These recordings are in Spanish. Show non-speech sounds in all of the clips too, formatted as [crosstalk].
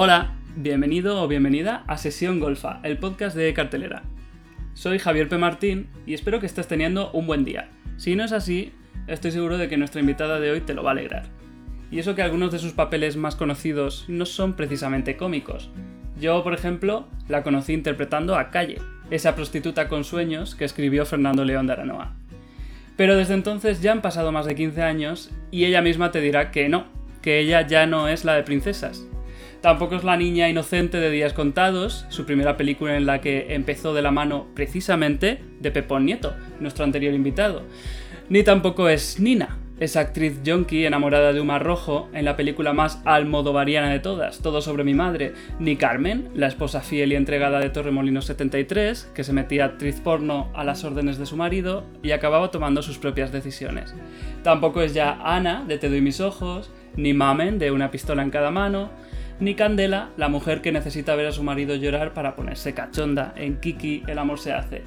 Hola, bienvenido o bienvenida a Sesión Golfa, el podcast de cartelera. Soy Javier P. Martín y espero que estés teniendo un buen día. Si no es así, estoy seguro de que nuestra invitada de hoy te lo va a alegrar. Y eso que algunos de sus papeles más conocidos no son precisamente cómicos. Yo, por ejemplo, la conocí interpretando a Calle, esa prostituta con sueños que escribió Fernando León de Aranoa. Pero desde entonces ya han pasado más de 15 años y ella misma te dirá que no, que ella ya no es la de princesas. Tampoco es la niña inocente de Días Contados, su primera película en la que empezó de la mano precisamente de Pepón Nieto, nuestro anterior invitado. Ni tampoco es Nina, esa actriz yonki enamorada de Umar Rojo en la película más almodovariana de todas, Todo sobre mi madre, ni Carmen, la esposa fiel y entregada de Torremolinos 73, que se metía actriz porno a las órdenes de su marido y acababa tomando sus propias decisiones. Tampoco es ya Ana, de Te doy mis ojos, ni Mamen, de Una pistola en cada mano, ni Candela, la mujer que necesita ver a su marido llorar para ponerse cachonda en Kiki El amor se hace.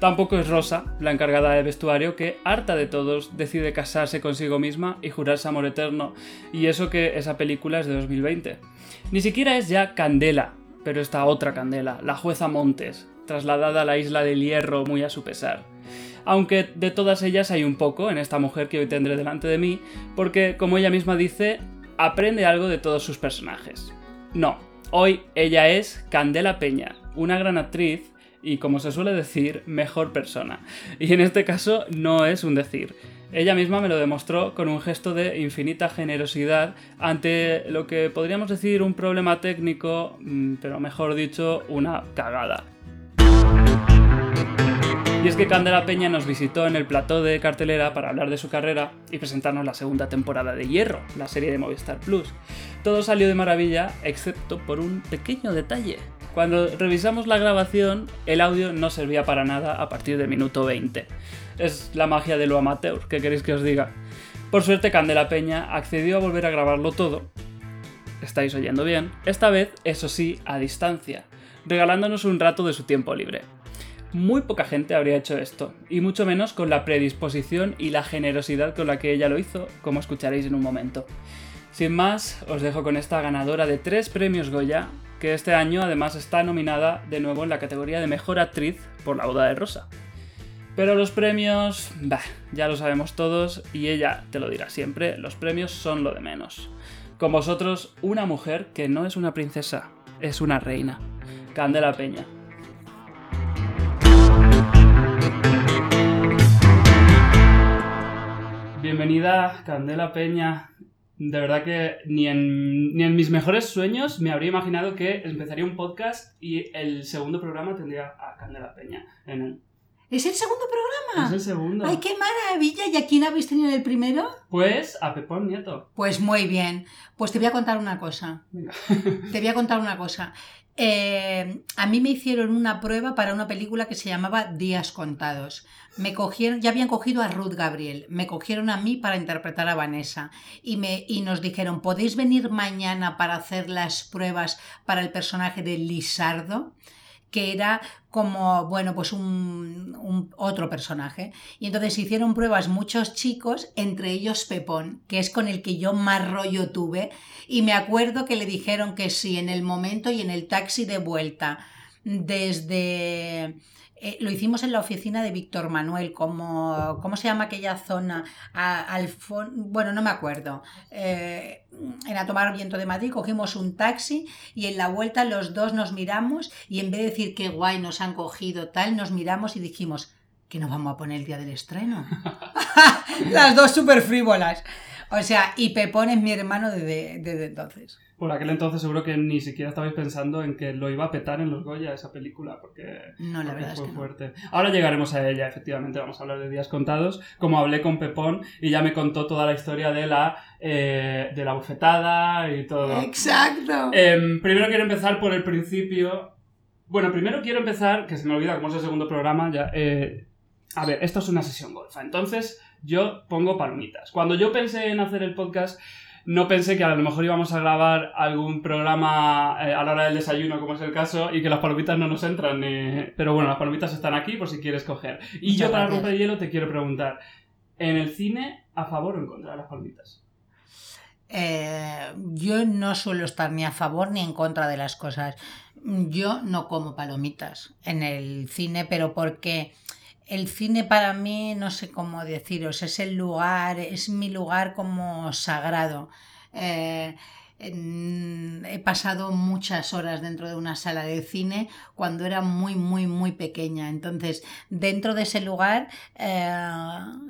Tampoco es Rosa, la encargada de vestuario, que, harta de todos, decide casarse consigo misma y jurarse amor eterno, y eso que esa película es de 2020. Ni siquiera es ya Candela, pero esta otra Candela, la jueza Montes, trasladada a la isla del Hierro muy a su pesar. Aunque de todas ellas hay un poco en esta mujer que hoy tendré delante de mí, porque, como ella misma dice, aprende algo de todos sus personajes. No, hoy ella es Candela Peña, una gran actriz y, como se suele decir, mejor persona. Y en este caso no es un decir. Ella misma me lo demostró con un gesto de infinita generosidad ante lo que podríamos decir un problema técnico, mm, pero mejor dicho, una cagada. Y es que Candela Peña nos visitó en el plató de cartelera para hablar de su carrera y presentarnos la segunda temporada de Hierro, la serie de Movistar Plus. Todo salió de maravilla, excepto por un pequeño detalle. Cuando revisamos la grabación, el audio no servía para nada a partir del minuto 20. Es la magia de lo amateur, ¿qué queréis que os diga? Por suerte, Candela Peña accedió a volver a grabarlo todo. Estáis oyendo bien. Esta vez, eso sí, a distancia, regalándonos un rato de su tiempo libre. Muy poca gente habría hecho esto, y mucho menos con la predisposición y la generosidad con la que ella lo hizo, como escucharéis en un momento. Sin más, os dejo con esta ganadora de tres premios Goya, que este año además está nominada de nuevo en la categoría de Mejor Actriz por La Boda de Rosa. Pero los premios, bah, ya lo sabemos todos y ella te lo dirá siempre, los premios son lo de menos. Con vosotros, una mujer que no es una princesa, es una reina, Candela Peña. Bienvenida, Candela Peña. De verdad que ni en, ni en mis mejores sueños me habría imaginado que empezaría un podcast y el segundo programa tendría a Candela Peña en él. ¿Es el segundo programa? Es el segundo. ¡Ay, qué maravilla! ¿Y a quién habéis tenido en el primero? Pues a Pepón Nieto. Pues muy bien. Pues te voy a contar una cosa. Venga. Te voy a contar una cosa. Eh, a mí me hicieron una prueba para una película que se llamaba Días Contados. Me cogieron, ya habían cogido a Ruth Gabriel, me cogieron a mí para interpretar a Vanessa y, me, y nos dijeron, ¿podéis venir mañana para hacer las pruebas para el personaje de Lisardo? Que era como, bueno, pues un, otro personaje. Y entonces hicieron pruebas muchos chicos, entre ellos Pepón, que es con el que yo más rollo tuve. Y me acuerdo que le dijeron que sí en el momento y en el taxi de vuelta, desde eh, lo hicimos en la oficina de Víctor Manuel, como, ¿cómo se llama aquella zona? A, al bueno, no me acuerdo. Eh, era tomar viento de Madrid, cogimos un taxi y en la vuelta los dos nos miramos y en vez de decir qué guay nos han cogido tal, nos miramos y dijimos que nos vamos a poner el día del estreno. [laughs] [laughs] Las dos súper frívolas. O sea, y Pepón es mi hermano desde, desde entonces. Por aquel entonces seguro que ni siquiera estabais pensando en que lo iba a petar en los Goya esa película, porque, no, la verdad fue es que fuerte. No. Ahora llegaremos a ella, efectivamente, vamos a hablar de días contados. Como hablé con Pepón y ya me contó toda la historia de la, eh, de la bufetada y todo. Exacto. Eh, primero quiero empezar por el principio. Bueno, primero quiero empezar, que se me olvida como es el segundo programa, ya. Eh, a ver, esto es una sesión golfa, entonces yo pongo palomitas. Cuando yo pensé en hacer el podcast no pensé que a lo mejor íbamos a grabar algún programa eh, a la hora del desayuno, como es el caso, y que las palomitas no nos entran. Eh, pero bueno, las palomitas están aquí por si quieres coger. Y Muchas yo para romper hielo te quiero preguntar, ¿en el cine a favor o en contra de las palomitas? eh, yo no suelo estar ni a favor ni en contra de las cosas. Yo no como palomitas en el cine, pero porque el cine para mí, no sé cómo deciros, es el lugar, es mi lugar como sagrado. Eh, he pasado muchas horas dentro de una sala de cine cuando era muy, muy, muy pequeña. Entonces, dentro de ese lugar eh,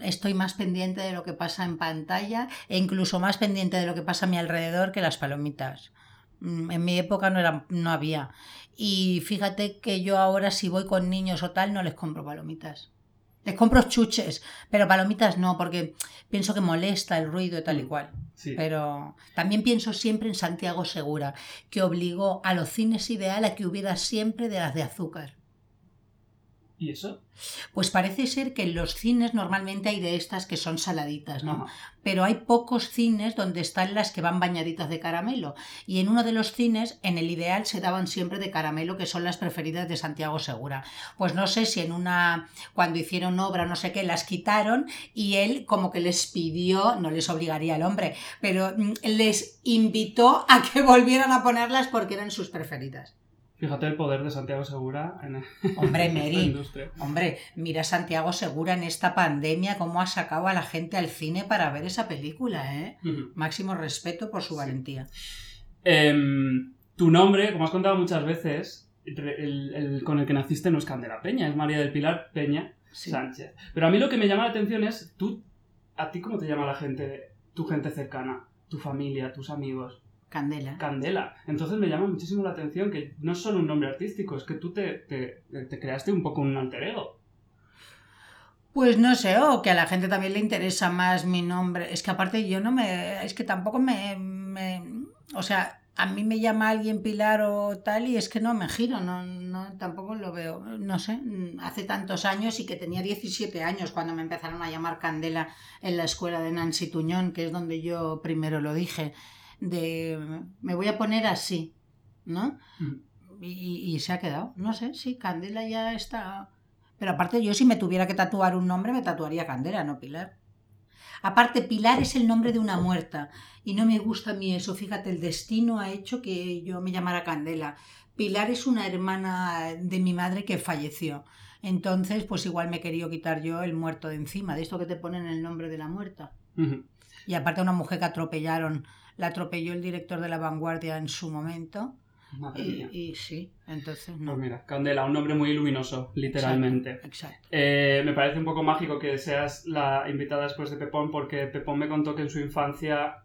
estoy más pendiente de lo que pasa en pantalla e incluso más pendiente de lo que pasa a mi alrededor que las palomitas. Mm, en mi época no, no había. Y fíjate que yo ahora si voy con niños o tal no les compro palomitas. Les compro chuches, pero palomitas no, porque pienso que molesta el ruido y tal y mm, cual. Pero también pienso siempre en Santiago Segura, que obligó a los cines ideal a que hubiera siempre de las de azúcar. ¿Y eso? Pues parece ser que en los cines normalmente hay de estas que son saladitas, ¿no? Pero hay pocos cines donde están las que van bañaditas de caramelo. Y en uno de los cines, en el ideal, se daban siempre de caramelo, que son las preferidas de Santiago Segura. Pues no sé si en una, cuando hicieron obra, no sé qué, las quitaron y él como que les pidió, no les obligaría el hombre, pero mm, les invitó a que [laughs] volvieran a ponerlas porque eran sus preferidas. Fíjate el poder de Santiago Segura en [laughs] Hombre, Mary, hombre, mira Santiago Segura en esta pandemia cómo ha sacado a la gente al cine para ver esa película, ¿eh? Máximo respeto por su valentía. Em, tu nombre, como has contado muchas veces, el, con el que naciste no es Candela Peña, es María del Pilar Peña Sánchez. Pero a mí lo que me llama la atención es, tú, ¿a ti cómo te llama la gente, tu gente cercana, tu familia, tus amigos? Candela. Candela. Entonces me llama muchísimo la atención que no es solo un nombre artístico, es que tú te, creaste un poco un alter ego. Pues no sé, o que a la gente también le interesa más mi nombre. Es que aparte yo no me... Es que tampoco me... o sea, a mí me llama alguien Pilar o tal y es que no me giro, no, no, tampoco lo veo. No sé, hace tantos años y que tenía 17 años cuando me empezaron a llamar Candela en la escuela de Nancy Tuñón, que es donde yo primero lo dije de me voy a poner así, ¿no? Y, se ha quedado. No sé, sí, Candela ya está. Pero aparte, yo si me tuviera que tatuar un nombre, me tatuaría Candela, no Pilar. Aparte, Pilar es el nombre de una muerta y no me gusta a mí eso. Fíjate, el destino ha hecho que yo me llamara Candela. Pilar es una hermana de mi madre que falleció. Entonces, pues igual me querido quitar yo el muerto de encima, de esto que te ponen el nombre de la muerta. Y aparte, una mujer que atropellaron la atropelló el director de La Vanguardia en su momento. Y, sí, entonces no. Pues mira, Candela, un nombre muy luminoso, literalmente. Exacto. Eh, me parece un poco mágico que seas la invitada después de Pepón, porque Pepón me contó que en su infancia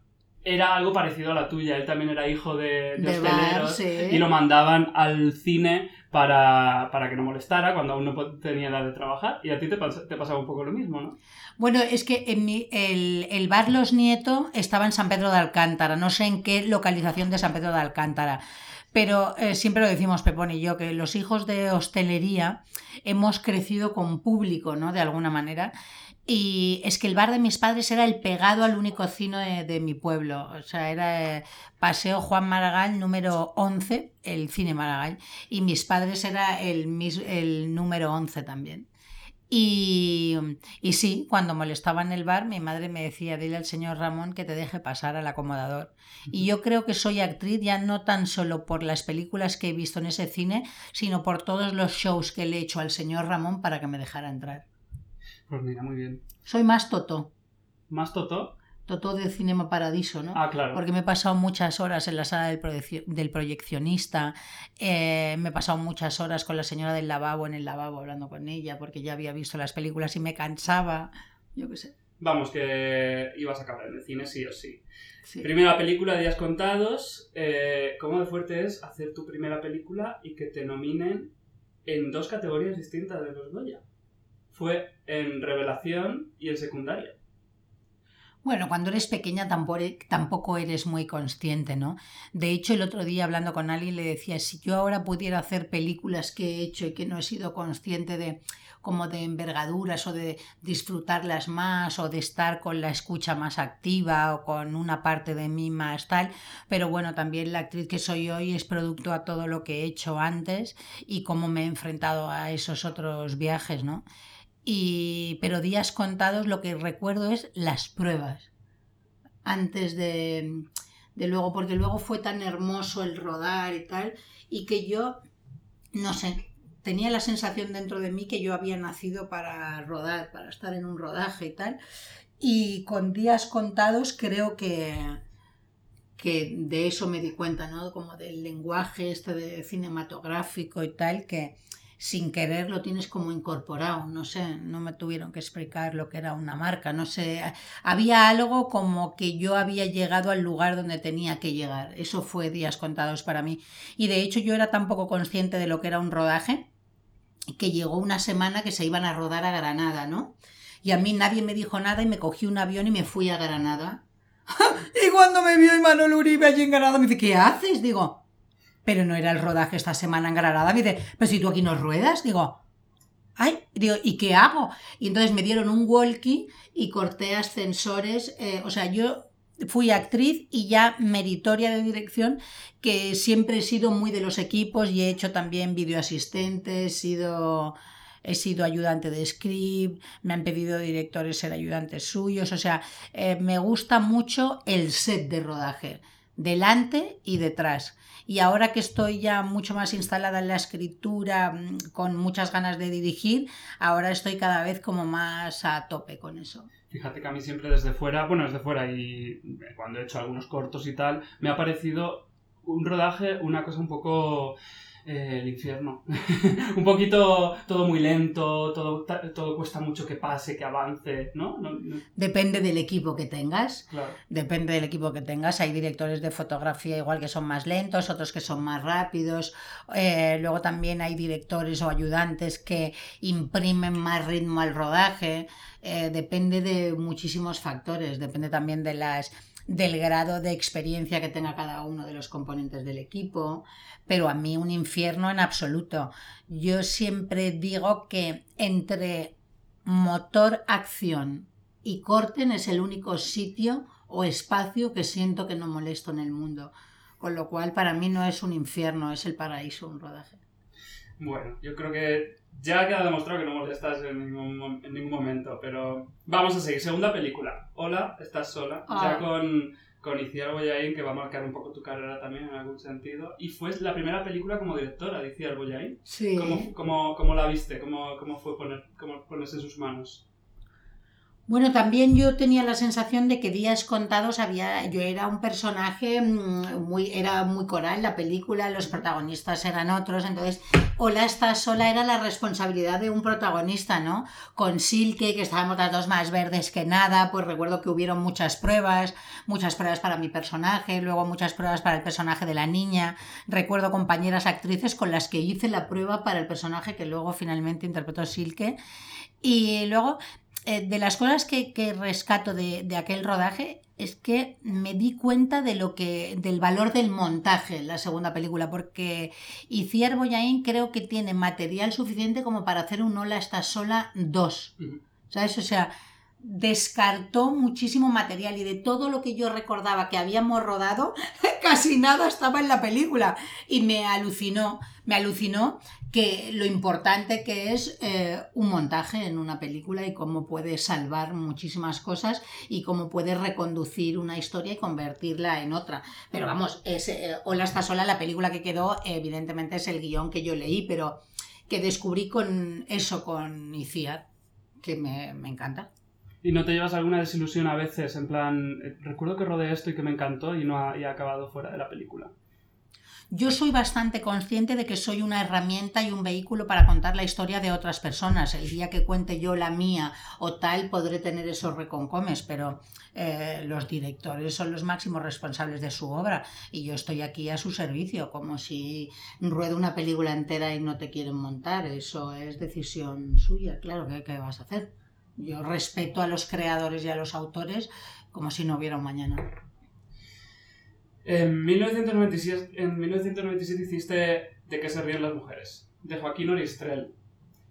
era algo parecido a la tuya. Él también era hijo de, de, hosteleros y lo mandaban al cine para, que no molestara cuando aún no tenía edad de trabajar. Y a ti te, te pasaba un poco lo mismo, ¿no? Bueno, es que en mi, el, el, bar Los Nieto estaba en San Pedro de Alcántara, no sé en qué localización de San Pedro de Alcántara, pero eh, siempre lo decimos Pepón y yo, que los hijos de hostelería hemos crecido con público, ¿no? De alguna manera. Y es que el bar de mis padres era el pegado al único cine de, mi pueblo. O sea, era eh, Paseo Juan Maragall número 11, el cine Maragall. Y mis padres era el, el número 11 también. Y, y, sí, cuando molestaba en el bar, mi madre me decía, dile al señor Ramón que te deje pasar al acomodador. Y yo creo que soy actriz ya no tan solo por las películas que he visto en ese cine, sino por todos los shows que le he hecho al señor Ramón para que me dejara entrar. Pues mira, muy bien. Soy más Toto. ¿Más Toto? Toto de Cinema Paradiso, ¿no? Ah, claro. Porque me he pasado muchas horas en la sala del, del proyeccionista, eh, me he pasado muchas horas con la señora del lavabo en el lavabo hablando con ella, porque ya había visto las películas y me cansaba, yo qué sé. Vamos, que ibas a acabar en el cine sí o sí. Primera película, Días Contados. Eh, ¿Cómo de fuerte es hacer tu primera película y que te nominen en dos categorías distintas de los Goya? Fue en revelación y en secundaria. Bueno, cuando eres pequeña tampoco eres muy consciente, ¿no? De hecho, el otro día hablando con alguien le decía, si yo ahora pudiera hacer películas que he hecho y que no he sido consciente de como de envergaduras o de disfrutarlas más o de estar con la escucha más activa o con una parte de mí más tal, pero bueno, también la actriz que soy hoy es producto a todo lo que he hecho antes y cómo me he enfrentado a esos otros viajes, ¿no? Pero días contados lo que recuerdo es las pruebas. antes de, de luego, porque luego fue tan hermoso el rodar y tal, y que yo, no sé, tenía la sensación dentro de mí que yo había nacido para rodar, para estar en un rodaje y tal. Y con días contados creo que, que de eso me di cuenta, ¿no? Como del lenguaje este de cinematográfico y tal, que sin querer lo tienes como incorporado, no sé, no me tuvieron que explicar lo que era una marca, no sé, había algo como que yo había llegado al lugar donde tenía que llegar, eso fue días contados para mí. Y de hecho yo era tan poco consciente de lo que era un rodaje que llegó una semana que se iban a rodar a Granada, ¿no? Y a mí nadie me dijo nada y me cogí un avión y me fui a Granada. [laughs] y cuando me vio Imanol Uribe allí en Granada, me dice, ¿qué haces? Digo, pero no era el rodaje esta semana en Granada. Me dice, pero si tú aquí no ruedas, digo, ay, digo, ¿y qué hago? Y entonces me dieron un walkie y corté ascensores, eh, o sea, yo fui actriz y ya meritoria de dirección, que siempre he sido muy de los equipos y he hecho también videoasistente, he sido, he sido ayudante de script, me han pedido directores ser ayudantes suyos, o sea, eh, me gusta mucho el set de rodaje, delante y detrás. Y ahora que estoy ya mucho más instalada en la escritura, mm, con muchas ganas de dirigir, ahora estoy cada vez como más a tope con eso. Fíjate que a mí siempre desde fuera, bueno, desde fuera y cuando he hecho algunos cortos y tal, me ha parecido un rodaje, una cosa un poco eh, el infierno. [laughs] un poquito todo muy lento, todo, todo cuesta mucho que pase, que avance, ¿no? Depende del equipo que tengas. Claro. Depende del equipo que tengas. Hay directores de fotografía igual que son más lentos, otros que son más rápidos. Eh, luego también hay directores o ayudantes que imprimen más ritmo al rodaje. Eh, depende de muchísimos factores. Depende también de las del grado de experiencia que tenga cada uno de los componentes del equipo, pero a mí un infierno en absoluto. Yo siempre digo que entre motor, acción y corten es el único sitio o espacio que siento que no molesto en el mundo. Con lo cual, para mí no es un infierno, es el paraíso un rodaje. Bueno, yo creo que ya queda demostrado que no molestas en ningún, en ningún momento, pero vamos a seguir. Segunda película. Hola, estás sola. Ya ah. con, con Iciar Boyain, que va a marcar un poco tu carrera también en algún sentido. Y fue la primera película como directora de Iciar Boyain. Sí. ¿Cómo, cómo, cómo la viste? ¿Cómo, ¿Cómo, fue poner, cómo ponerse en sus manos? Bueno, también yo tenía la sensación de que días contados había, yo era un personaje mm, muy, era muy coral la película, los protagonistas eran otros, entonces Hola está sola era la responsabilidad de un protagonista, ¿no? Con Silke, que estábamos las dos más verdes que nada, pues recuerdo que hubieron muchas pruebas, muchas pruebas para mi personaje, luego muchas pruebas para el personaje de la niña, recuerdo compañeras actrices con las que hice la prueba para el personaje que luego finalmente interpretó Silke. Y luego eh, de las cosas que, rescato de, aquel rodaje es que me di cuenta de lo que del valor del montaje en la segunda película porque Iciar Boyain creo que tiene material suficiente como para hacer un Hola está sola 2 ¿sabes? o sea descartó muchísimo material y de todo lo que yo recordaba que habíamos rodado, [laughs] casi nada estaba en la película. Y me alucinó, me alucinó que lo importante que es eh, un montaje en una película y cómo puede salvar muchísimas cosas y cómo puede reconducir una historia y convertirla en otra. Pero vamos, es, eh, Hola está sola, la película que quedó, evidentemente es el guion que yo leí, pero que descubrí con eso, con Iciar, que me, me encanta. ¿Y no te llevas alguna desilusión a veces? En plan, eh, recuerdo que rodé esto y que me encantó y no ha, acabado fuera de la película. Yo soy bastante consciente de que soy una herramienta y un vehículo para contar la historia de otras personas. El día que cuente yo la mía o tal, podré tener esos reconcomes, pero eh, los directores son los máximos responsables de su obra y yo estoy aquí a su servicio, como si ruedo una película entera y no te quieren montar. Eso es decisión suya, claro, qué vas a hacer? Yo respeto a los creadores y a los autores como si no hubiera un mañana. En 1997, en 1997 hiciste De qué se ríen las mujeres, de Joaquín Oristrel.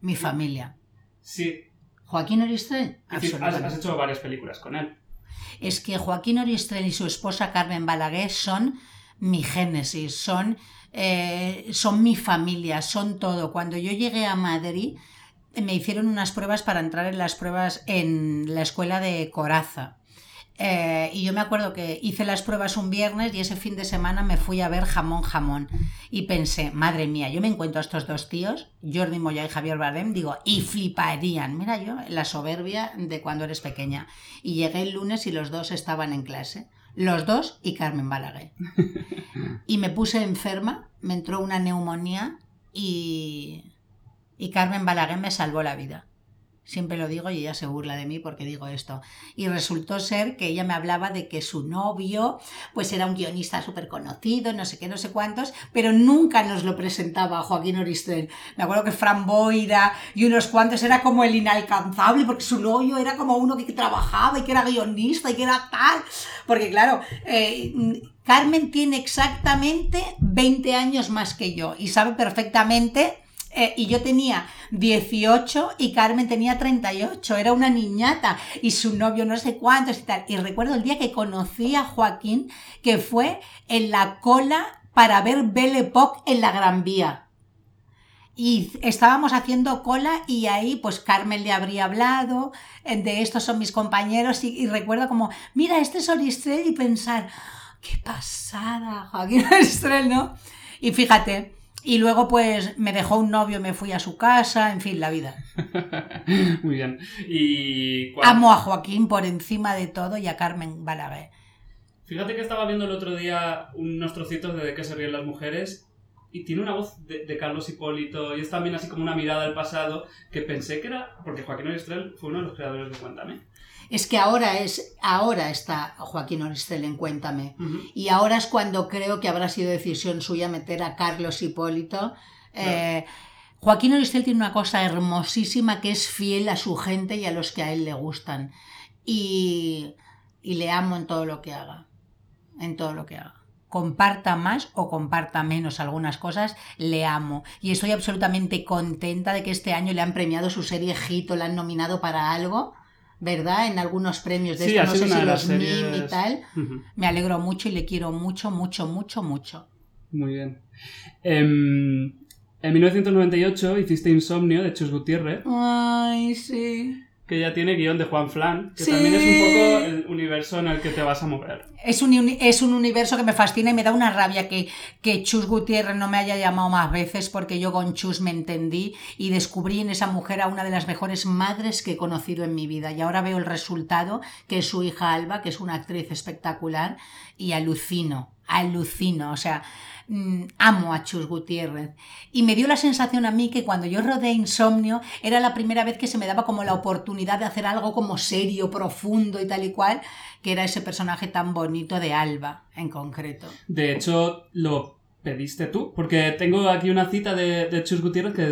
Mi familia. Sí. Joaquín Oristrel. Has, has, hecho varias películas con él. Es que Joaquín Oristrel y su esposa Carmen Balaguer son mi génesis, son, eh, son mi familia, son todo. Cuando yo llegué a Madrid, me hicieron unas pruebas para entrar en las pruebas en la escuela de Coraza. Eh, y yo me acuerdo que hice las pruebas un viernes y ese fin de semana me fui a ver jamón jamón. Y pensé, madre mía, yo me encuentro a estos dos tíos, Jordi Moya y Javier Bardem, digo, y fliparían. Mira yo, la soberbia de cuando eres pequeña. Y llegué el lunes y los dos estaban en clase. Los dos y Carmen Balaguer. [laughs] Y me puse enferma, me entró una neumonía y, y Carmen Balaguer me salvó la vida. Siempre lo digo y ella se burla de mí porque digo esto. Y resultó ser que ella me hablaba de que su novio pues era un guionista súper conocido, no sé qué, no sé cuántos, pero nunca nos lo presentaba Joaquín Oristel. Me acuerdo que Fran Boira y unos cuantos era como el inalcanzable porque su novio era como uno que trabajaba y que era guionista y que era tal. Porque claro, eh, Carmen tiene exactamente 20 años más que yo y sabe perfectamente eh, y yo tenía 18 y Carmen tenía 38, era una niñata y su novio no sé cuántos y tal. Y recuerdo el día que conocí a Joaquín, que fue en la cola para ver Belle Époque en la Gran Vía. Y estábamos haciendo cola y ahí pues Carmen le habría hablado, eh, de estos son mis compañeros y, recuerdo como, mira, este es Oristrel y pensar, qué pasada, Joaquín [laughs] Oristrel, ¿no? Y fíjate, y luego, pues, me dejó un novio, me fui a su casa, en fin, la vida. [laughs] Muy bien. Y Amo a Joaquín por encima de todo y a Carmen Balaguer. Fíjate que estaba viendo el otro día unos trocitos de De qué se ríen las mujeres y tiene una voz de, Carlos Hipólito y es también así como una mirada al pasado que pensé que era, porque Joaquín Oristrel fue uno de los creadores de Cuéntame es que ahora es ahora está Joaquín Oristel en Cuéntame. Y ahora es cuando creo que habrá sido decisión suya meter a Carlos Hipólito. Eh, Joaquín Oristel tiene una cosa hermosísima que es fiel a su gente y a los que a él le gustan. Y, y le amo en todo lo que haga en todo lo que haga. Comparta más o comparta menos algunas cosas, le amo. Y estoy absolutamente contenta de que este año le han premiado su serie Hito, la han nominado para algo. ¿Verdad? En algunos premios de esto, no sé si los MIM y tal. Me alegro mucho y le quiero mucho, mucho, mucho, mucho. Muy bien. Em, en 1998 hiciste Insomnio de Chus Gutiérrez. Ay, sí que ya tiene guion de Juan Flan, que también es un poco el universo en el que te vas a mover. Es un, es un universo que me fascina y me da una rabia que, que Chus Gutiérrez no me haya llamado más veces porque yo con Chus me entendí y descubrí en esa mujer a una de las mejores madres que he conocido en mi vida. Y ahora veo el resultado, que es su hija Alba, que es una actriz espectacular, y alucino, alucino. O sea, amo a Chus Gutiérrez. Y me dio la sensación a mí que cuando yo rodé Insomnio era la primera vez que se me daba como la oportunidad de hacer algo como serio, profundo y tal y cual, que era ese personaje tan bonito de Alba en concreto. De hecho, lo pediste tú, porque tengo aquí una cita de, Chus Gutiérrez que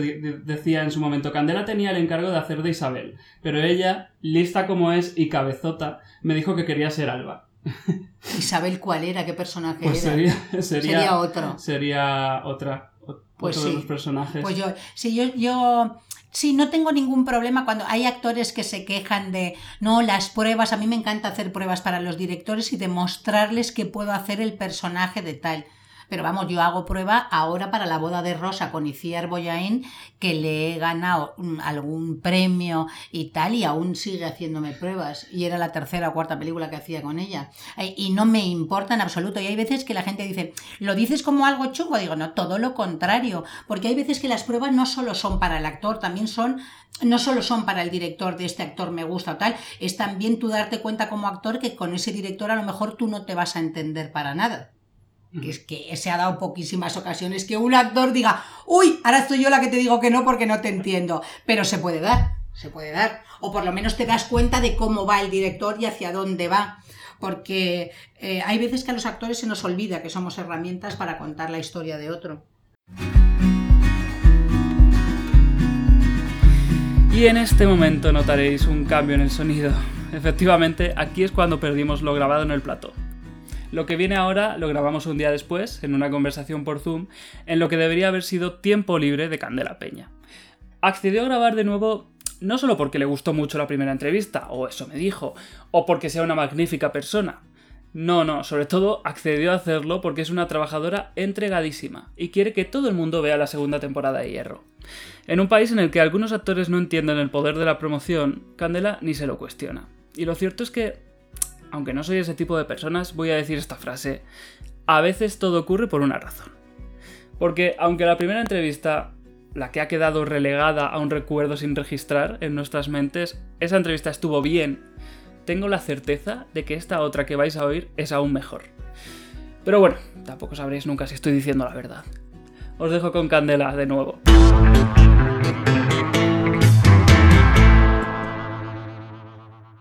decía en su momento, Candela tenía el encargo de hacer de Isabel, pero ella, lista como es y cabezota, me dijo que quería ser Alba. [laughs] Isabel, ¿cuál era? ¿Qué personaje pues era? Sería, [laughs] sería, otro. Sería otra. Pues otro de los personajes. Pues yo, sí, yo, yo sí, no tengo ningún problema cuando hay actores que se quejan de, no, las pruebas, a mí me encanta hacer pruebas para los directores y demostrarles que puedo hacer el personaje de tal. Pero vamos, yo hago prueba ahora para la boda de Rosa con Iciar Boyain, que le he ganado mm, algún premio y tal, y aún sigue haciéndome pruebas. Y era la tercera o cuarta película que hacía con ella. Y no me importa en absoluto. Y hay veces que la gente dice, ¿lo dices como algo chungo? Digo, no, todo lo contrario. Porque hay veces que las pruebas no solo son para el actor, también son no solo son para el director de este actor me gusta o tal, es también tú darte cuenta como actor que con ese director a lo mejor tú no te vas a entender para nada que es que se ha dado poquísimas ocasiones que un actor diga, uy, ahora estoy yo la que te digo que no porque no te entiendo, pero se puede dar, se puede dar, o por lo menos te das cuenta de cómo va el director y hacia dónde va, porque eh, hay veces que a los actores se nos olvida que somos herramientas para contar la historia de otro. Y en este momento notaréis un cambio en el sonido. Efectivamente, aquí es cuando perdimos lo grabado en el plato. Lo que viene ahora lo grabamos un día después, en una conversación por Zoom, en lo que debería haber sido tiempo libre de Candela Peña. Accedió a grabar de nuevo no solo porque le gustó mucho la primera entrevista, o eso me dijo, o porque sea una magnífica persona. No, no, sobre todo accedió a hacerlo porque es una trabajadora entregadísima y quiere que todo el mundo vea la segunda temporada de Hierro. En un país en el que algunos actores no entienden el poder de la promoción, Candela ni se lo cuestiona. Y lo cierto es que aunque no soy ese tipo de personas, voy a decir esta frase. A veces todo ocurre por una razón. Porque aunque la primera entrevista, la que ha quedado relegada a un recuerdo sin registrar en nuestras mentes, esa entrevista estuvo bien, tengo la certeza de que esta otra que vais a oír es aún mejor. Pero bueno, tampoco sabréis nunca si estoy diciendo la verdad. Os dejo con Candela de nuevo.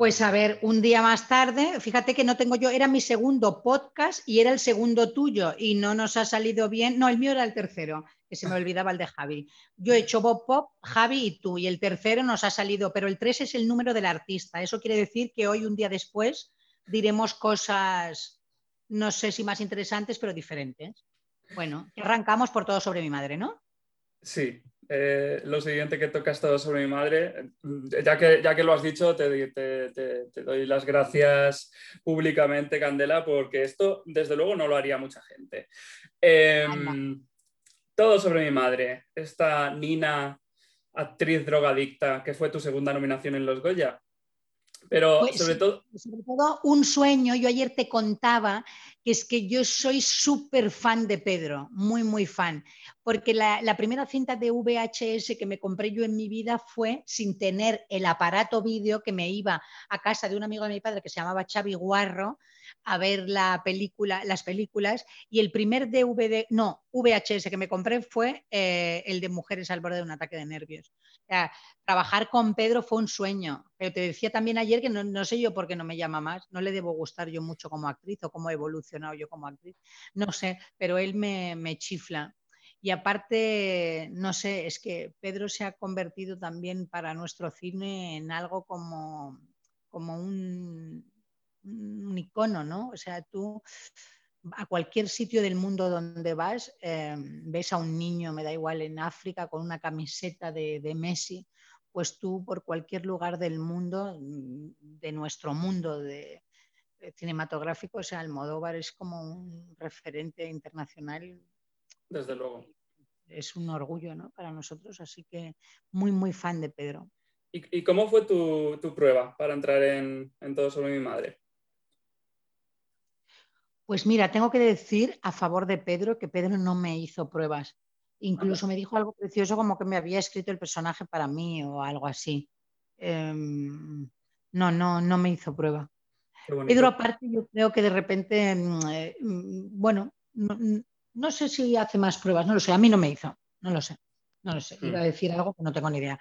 Pues a ver, un día más tarde, fíjate que no tengo yo, era mi segundo podcast y era el segundo tuyo y no nos ha salido bien. No, el mío era el tercero, que se me olvidaba el de Javi. Yo he hecho Bob Pop, Javi y tú, y el tercero nos ha salido, pero el tres es el número del artista. Eso quiere decir que hoy, un día después, diremos cosas, no sé si más interesantes, pero diferentes. Bueno, arrancamos por todo sobre mi madre, ¿no? Sí, eh, lo siguiente que tocas todo sobre mi madre, ya que, ya que lo has dicho, te, te, doy las gracias públicamente, Candela, porque esto desde luego no lo haría mucha gente. Em, todo sobre mi madre, esta Nina, actriz drogadicta, que fue tu segunda nominación en los Goya. Pero pues sobre todo... Sobre todo un sueño, yo ayer te contaba que es que yo soy súper fan de Pedro, muy, muy fan, porque la, la, primera cinta de VHS que me compré yo en mi vida fue sin tener el aparato vídeo que me iba a casa de un amigo de mi padre que se llamaba Xavi Guarro, a ver la película, las películas y el primer DVD, no, VHS que me compré fue eh, el de Mujeres al borde de un ataque de nervios. Trabajar con Pedro fue un sueño, pero te decía también ayer que no, no, sé yo por qué no me llama más, no le debo gustar yo mucho como actriz o cómo he evolucionado yo como actriz, no sé, pero él me, me chifla. Y aparte, no sé, es que Pedro se ha convertido también para nuestro cine en algo como, como un, un icono, ¿no? O sea, tú a cualquier sitio del mundo donde vas, eh, ves a un niño, me da igual, en África con una camiseta de, de, Messi, pues tú por cualquier lugar del mundo, de nuestro mundo de, de cinematográfico, o sea, Almodóvar es como un referente internacional. Desde luego. Es un orgullo ¿no? para nosotros, así que muy, muy fan de Pedro. ¿Y, y cómo fue tu, tu, prueba para entrar en, en Todo sobre mi madre? Pues mira, tengo que decir a favor de Pedro que Pedro no me hizo pruebas. Incluso me dijo algo precioso como que me había escrito el personaje para mí o algo así. Eh, no, no, no me hizo prueba. Pedro, aparte, yo creo que de repente, eh, bueno, no, no, sé si hace más pruebas, no lo sé, a mí no me hizo, no lo sé, no lo sé. Iba a decir algo que no tengo ni idea.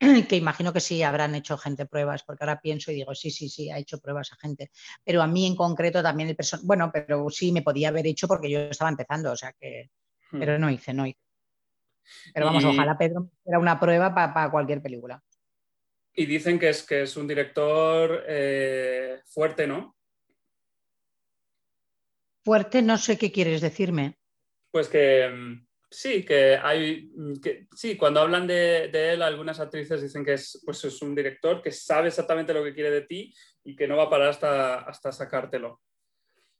[clears throat] que imagino que sí habrán hecho gente pruebas, porque ahora pienso y digo, sí, sí, sí, ha hecho pruebas a gente. Pero a mí en concreto también el personaje, bueno, pero sí me podía haber hecho porque yo estaba empezando, o sea que, hmm. pero no hice, no hice. Pero vamos, y... ojalá Pedro era una prueba para pa cualquier película. Y dicen que es, que es un director eh, fuerte, ¿no? Fuerte, no sé qué quieres decirme. Pues que, Sí, que hay. Que, sí, cuando hablan de, de, él, algunas actrices dicen que es, pues es un director que sabe exactamente lo que quiere de ti y que no va a parar hasta, hasta sacártelo.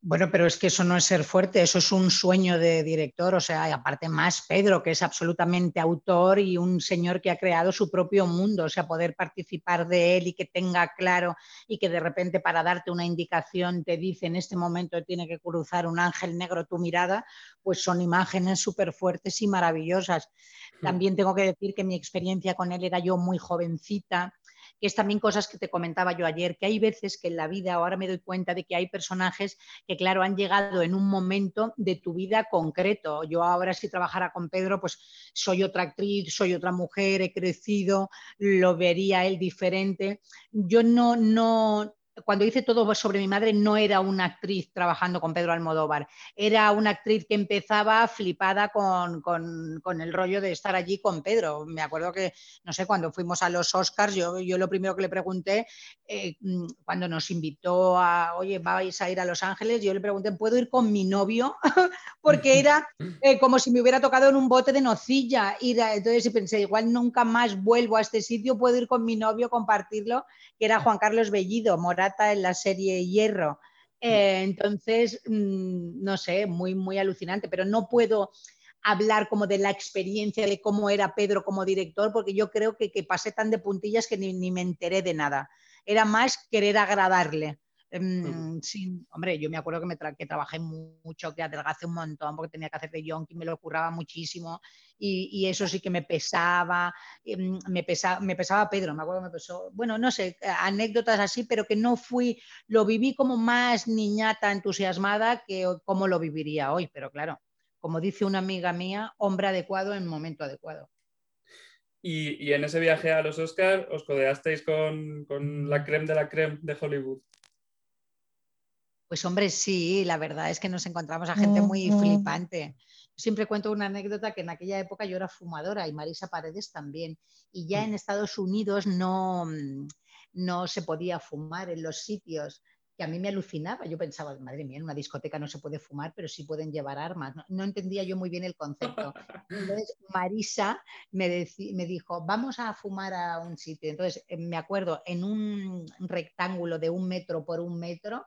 Bueno, pero es que eso no es ser fuerte, eso es un sueño de director, o sea, y aparte más Pedro, que es absolutamente autor y un señor que ha creado su propio mundo, o sea, poder participar de él y que tenga claro y que de repente para darte una indicación te dice en este momento tiene que cruzar un ángel negro tu mirada, pues son imágenes súper fuertes y maravillosas. También tengo que decir que mi experiencia con él era yo muy jovencita, que es también cosas que te comentaba yo ayer, que hay veces que en la vida, ahora me doy cuenta de que hay personajes que, claro, han llegado en un momento de tu vida concreto. Yo ahora si trabajara con Pedro, pues soy otra actriz, soy otra mujer, he crecido, lo vería él diferente. Yo no, no, cuando hice todo sobre mi madre, no era una actriz trabajando con Pedro Almodóvar, era una actriz que empezaba flipada con, con, el rollo de estar allí con Pedro. Me acuerdo que, no sé, cuando fuimos a los Oscars, yo, yo lo primero que le pregunté, eh, cuando nos invitó a, oye, vais a ir a Los Ángeles, yo le pregunté, ¿puedo ir con mi novio? [laughs] Porque era eh, como si me hubiera tocado en un bote de nocilla. Y entonces pensé, igual nunca más vuelvo a este sitio, puedo ir con mi novio, compartirlo, que era Juan Carlos Bellido, En la serie Hierro. Eh, entonces, mmm, no sé, muy, muy alucinante, pero no puedo hablar como de la experiencia de cómo era Pedro como director, porque yo creo que, que pasé tan de puntillas que ni, ni, me enteré de nada. Era más querer agradarle. Em, sí, hombre, yo me acuerdo que, me que trabajé mucho, que adelgacé un montón porque tenía que hacer de yonki, me lo curraba muchísimo y, eso sí que me pesaba, em, me pesaba, me pesaba Pedro, me acuerdo que me pesó, bueno, no sé, anécdotas así, pero que no fui, lo viví como más niñata entusiasmada que como lo viviría hoy, pero claro, como dice una amiga mía, hombre adecuado en momento adecuado. Y, en ese viaje a los Oscars os codeasteis con, con la creme de la creme de Hollywood. Pues hombre, sí, la verdad es que nos encontramos a gente muy flipante. Siempre cuento una anécdota que en aquella época yo era fumadora y Marisa Paredes también. Y ya mm. en Estados Unidos no, mm, no se podía fumar en los sitios que a mí me alucinaba. Yo pensaba, madre mía, en una discoteca no se puede fumar, pero sí pueden llevar armas. No, entendía yo muy bien el concepto. [laughs] Entonces, Marisa me, me, dijo, vamos a fumar a un sitio. Entonces, eh, me acuerdo, en un rectángulo de un metro por un metro,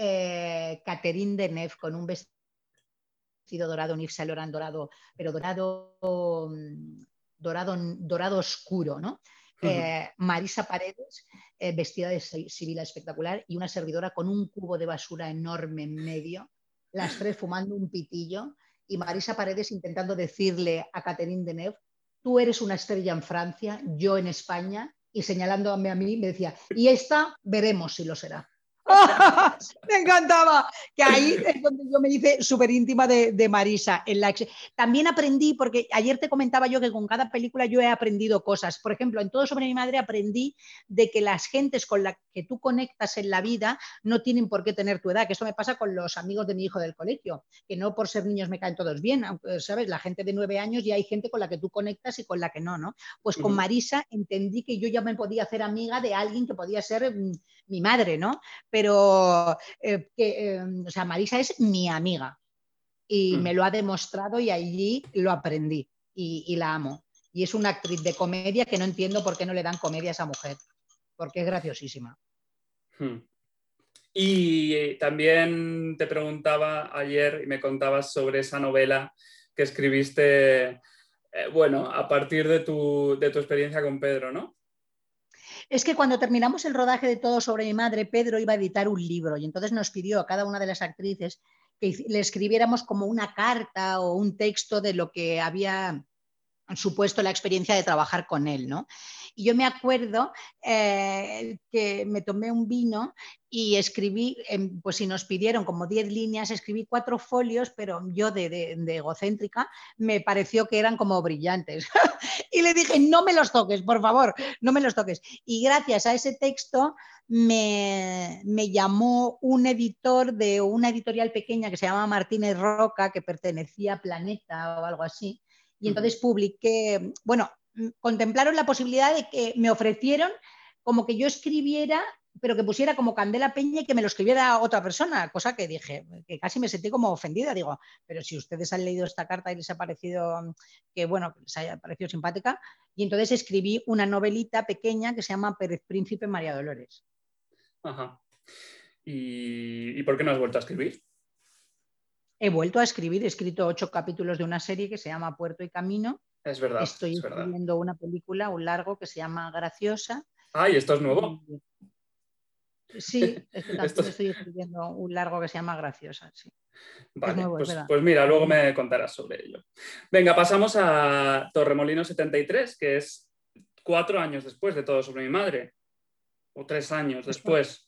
eh, Catherine Deneuve con un vestido dorado, un Yves Saint Laurent dorado, pero dorado, mm, dorado, dorado oscuro, ¿no? Eh, Marisa Paredes, eh, vestida de civil espectacular, y una servidora con un cubo de basura enorme en medio, las tres fumando un pitillo, y Marisa Paredes intentando decirle a Catherine Deneuve, tú eres una estrella en Francia, yo en España, y señalándome a mí me decía, y esta veremos si lo será. [laughs] me encantaba. Que ahí es donde yo me hice súper íntima de, Marisa. En la... También aprendí, porque ayer te comentaba yo que con cada película yo he aprendido cosas. Por ejemplo, en Todo sobre mi madre aprendí de que las gentes con las que tú conectas en la vida no tienen por qué tener tu edad. Que eso me pasa con los amigos de mi hijo del colegio. Que no por ser niños me caen todos bien. Aunque, ¿sabes? La gente de nueve años ya hay gente con la que tú conectas y con la que no, ¿no? Pues con Marisa entendí que yo ya me podía hacer amiga de alguien que podía ser mm, mi madre, ¿no? pero eh, eh, o sea, Marisa es mi amiga y mm. me lo ha demostrado y allí lo aprendí y, la amo. Y es una actriz de comedia que no entiendo por qué no le dan comedia a esa mujer, porque es graciosísima. Hmm. Y eh, también te preguntaba ayer y me contabas sobre esa novela que escribiste, bueno, a partir de tu, de tu experiencia con Pedro, ¿no? Es que cuando terminamos el rodaje de Todo sobre mi madre, Pedro iba a editar un libro y entonces nos pidió a cada una de las actrices que le escribiéramos como una carta o un texto de lo que había supuesto la experiencia de trabajar con él, ¿no? Y yo me acuerdo eh, que me tomé un vino y escribí, pues si nos pidieron como 10 líneas, escribí cuatro folios, pero yo de, egocéntrica me pareció que eran como brillantes. [laughs] y le dije, no me los toques, por favor, no me los toques. Y gracias a ese texto me, me llamó un editor de una editorial pequeña que se llama Martínez Roca, que pertenecía a Planeta o algo así. Y entonces publiqué, bueno, contemplaron la posibilidad de que me ofrecieron como que yo escribiera, pero que pusiera como Candela Peña y que me lo escribiera otra persona, cosa que dije, que casi me sentí como ofendida. Digo, pero si ustedes han leído esta carta y les ha parecido que, bueno, les haya parecido simpática, y entonces escribí una novelita pequeña que se llama Pérez Príncipe María Dolores. Ajá. ¿Y, ¿Y por qué no has vuelto a escribir? He vuelto a escribir, he escrito ocho capítulos de una serie que se llama Puerto y Camino. Es verdad. Estoy escribiendo una película, un largo que se llama Graciosa. Ah, ¿y esto es nuevo? Sí, [laughs] estoy escribiendo un largo que se llama Graciosa. Sí. Vale, pues, pues, mira, luego me contarás sobre ello. Venga, pasamos a Torremolino 73, que es cuatro años después de Todo sobre mi madre, o tres años después.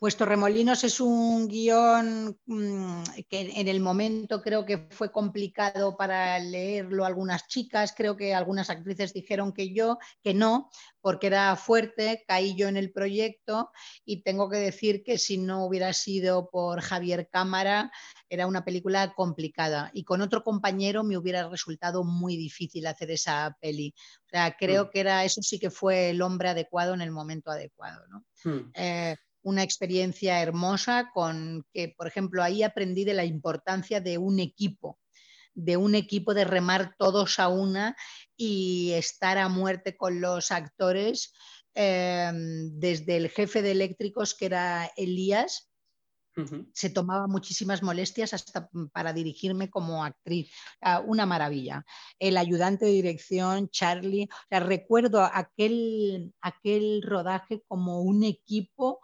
Pues Torremolinos es un guion mm, que en el momento creo que fue complicado para leerlo algunas chicas, creo que algunas actrices dijeron que yo, que no, porque era fuerte, caí yo en el proyecto y tengo que decir que si no hubiera sido por Javier Cámara, era una película complicada y con otro compañero me hubiera resultado muy difícil hacer esa peli. O sea, creo mm. que era, eso sí que fue el hombre adecuado en el momento adecuado. ¿no? Mm. Eh, una experiencia hermosa con que, por ejemplo, ahí aprendí de la importancia de un equipo, de un equipo de remar todos a una y estar a muerte con los actores, em, desde el jefe de eléctricos que era Elías, se tomaba muchísimas molestias hasta para dirigirme como actriz. Ah, una maravilla. El ayudante de dirección, Charlie, recuerdo aquel, aquel rodaje como un equipo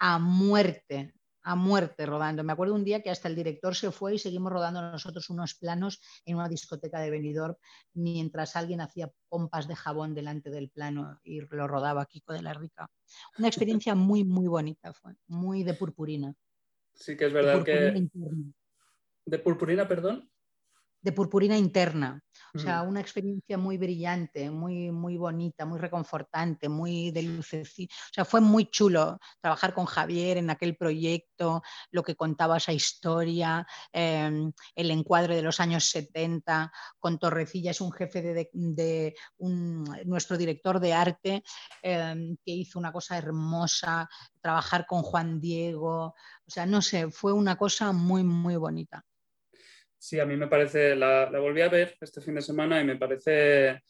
a muerte, a muerte rodando. Me acuerdo un día que hasta el director se fue y seguimos rodando nosotros unos planos en una discoteca de Benidorm mientras alguien hacía pompas de jabón delante del plano y lo rodaba Kiko de la Rica. Una experiencia [laughs] muy, muy bonita fue, muy de purpurina. Sí que es verdad que... ¿De purpurina, perdón? de purpurina interna. O sea, una experiencia muy brillante, muy, muy bonita, muy reconfortante, muy de luces. O sea, fue muy chulo trabajar con Javier en aquel proyecto, lo que contaba esa historia, em, el encuadre de los años 70, con Torrecilla, es un jefe de, nuestro director de arte, em, que hizo una cosa hermosa, trabajar con Juan Diego. O sea, no sé, fue una cosa muy, muy bonita. Sí, a mí me parece, la, volví a ver este fin de semana y me parece,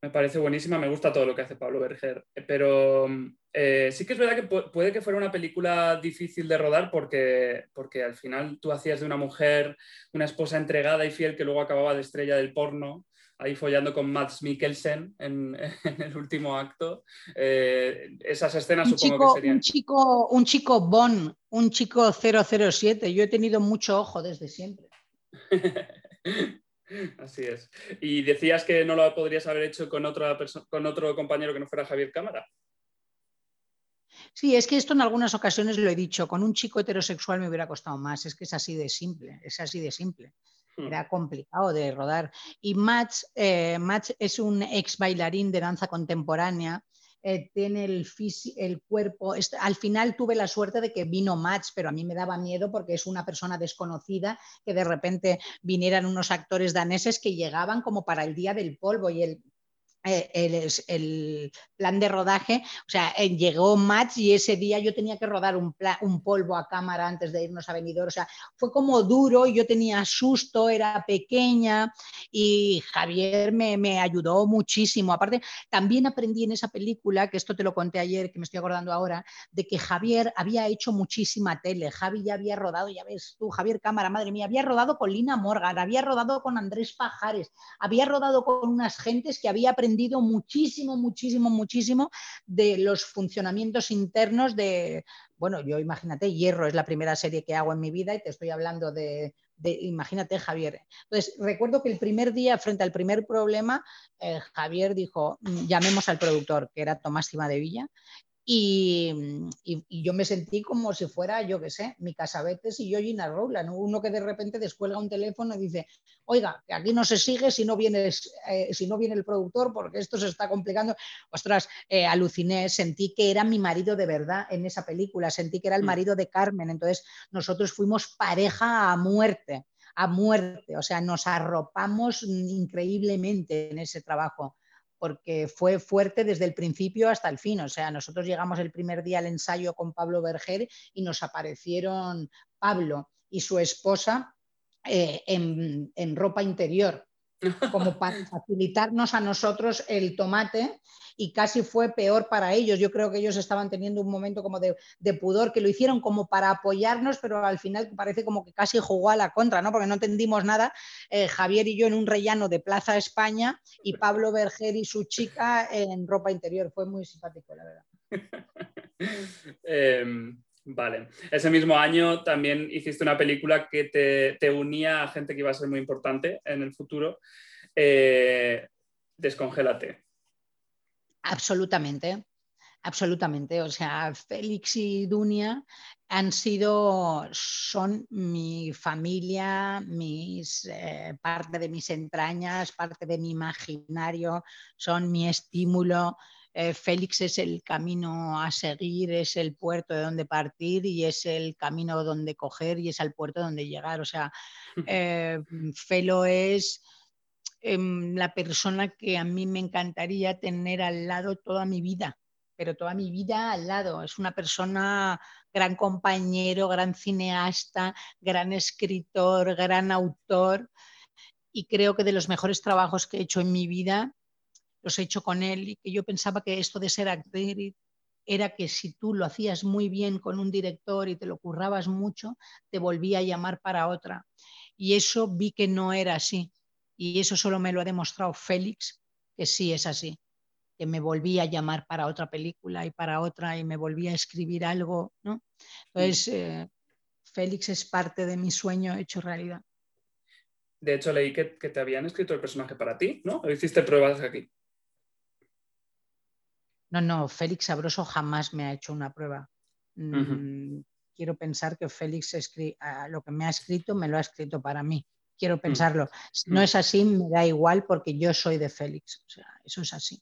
me parece buenísima, me gusta todo lo que hace Pablo Berger, pero eh, sí que es verdad que puede que fuera una película difícil de rodar porque, porque al final tú hacías de una mujer una esposa entregada y fiel que luego acababa de estrella del porno, ahí follando con Mads Mikkelsen en, [laughs] el último acto. Eh, esas escenas supongo que serían... Un chico, un chico Bon, un chico 007, yo he tenido mucho ojo desde siempre. [laughs] Así es. Y decías que no lo podrías haber hecho con, otra con otro compañero que no fuera Javier Cámara. Sí, es que esto en algunas ocasiones lo he dicho, con un chico heterosexual me hubiera costado más, es que es así de simple, es así de simple. Hmm. Era complicado de rodar. Y Max, eh, es un ex bailarín de danza contemporánea eh, tiene el, el cuerpo. al final tuve la suerte de que vino Match, pero a mí me daba miedo porque es una persona desconocida que de repente vinieran unos actores daneses que llegaban como para el día del polvo y el eh, el, plan de rodaje, o sea, eh, llegó Match y ese día yo tenía que rodar un, polvo a cámara antes de irnos a Benidorm, o sea, fue como duro, yo tenía susto, era pequeña y Javier me, me, ayudó muchísimo. Aparte, también aprendí en esa película, que esto te lo conté ayer, que me estoy acordando ahora, de que Javier había hecho muchísima tele, Javi ya había rodado, ya ves tú, Javier Cámara, madre mía, había rodado con Lina Morgan, había rodado con Andrés Pajares, había rodado con unas gentes que había aprendido muchísimo, muchísimo, muchísimo de los funcionamientos internos de, bueno, yo imagínate, Hierro es la primera serie que hago en mi vida y te estoy hablando de, imagínate Javier. Entonces, recuerdo que el primer día, frente al primer problema, eh, Javier dijo, mm, llamemos al productor, que era Tomás Cima de Villa, y, yo me sentí como si fuera, yo qué sé, mi casabetes y yo Gina Rowland, uno que de repente descuelga un teléfono y dice, oiga, aquí no se sigue si no viene, eh, si no viene el productor porque esto se está complicando. Ostras, eh, aluciné, sentí que era mi marido de verdad en esa película, sentí que era el mm. marido de Carmen, entonces nosotros fuimos pareja a muerte a muerte, o sea, nos arropamos increíblemente en ese trabajo porque fue fuerte desde el principio hasta el fin. O sea, nosotros llegamos el primer día al ensayo con Pablo Berger y nos aparecieron Pablo y su esposa eh, en, ropa interior como para facilitarnos a nosotros el tomate y casi fue peor para ellos. Yo creo que ellos estaban teniendo un momento como de, pudor, que lo hicieron como para apoyarnos, pero al final parece como que casi jugó a la contra, ¿no? porque no entendimos nada. Eh, Javier y yo en un rellano de Plaza España y Pablo Berger y su chica en ropa interior. Fue muy simpático, la verdad. [laughs] Em, vale. Ese mismo año también hiciste una película que te, unía a gente que iba a ser muy importante en el futuro. Eh, descongélate. Absolutamente, absolutamente. O sea, Félix y Dunia han sido, son mi familia, mis, eh, parte de mis entrañas, parte de mi imaginario, son mi estímulo. Eh, Félix es el camino a seguir, es el puerto de donde partir y es el camino donde coger y es el puerto donde llegar. O sea, eh, Felo es Em, la persona que a mí me encantaría tener al lado toda mi vida, pero toda mi vida al lado. Es una persona gran compañero, gran cineasta, gran escritor, gran autor y creo que de los mejores trabajos que he hecho en mi vida los he hecho con él y que yo pensaba que esto de ser actriz era que si tú lo hacías muy bien con un director y te lo currabas mucho, te volvía a llamar para otra. Y eso vi que no era así y eso solo me lo ha demostrado Félix, que sí es así, que me volvía a llamar para otra película y para otra y me volvía a escribir algo, ¿no? Entonces, eh, Félix es parte de mi sueño hecho realidad. De hecho, leí que, te habían escrito el personaje para ti, ¿no? ¿O hiciste pruebas aquí? No, no, Félix Sabroso jamás me ha hecho una prueba. Mm, quiero pensar que Félix lo que me ha escrito me lo ha escrito para mí. Quiero mm. pensarlo. Si no es así, me da igual porque yo soy de Félix. O sea, eso es así.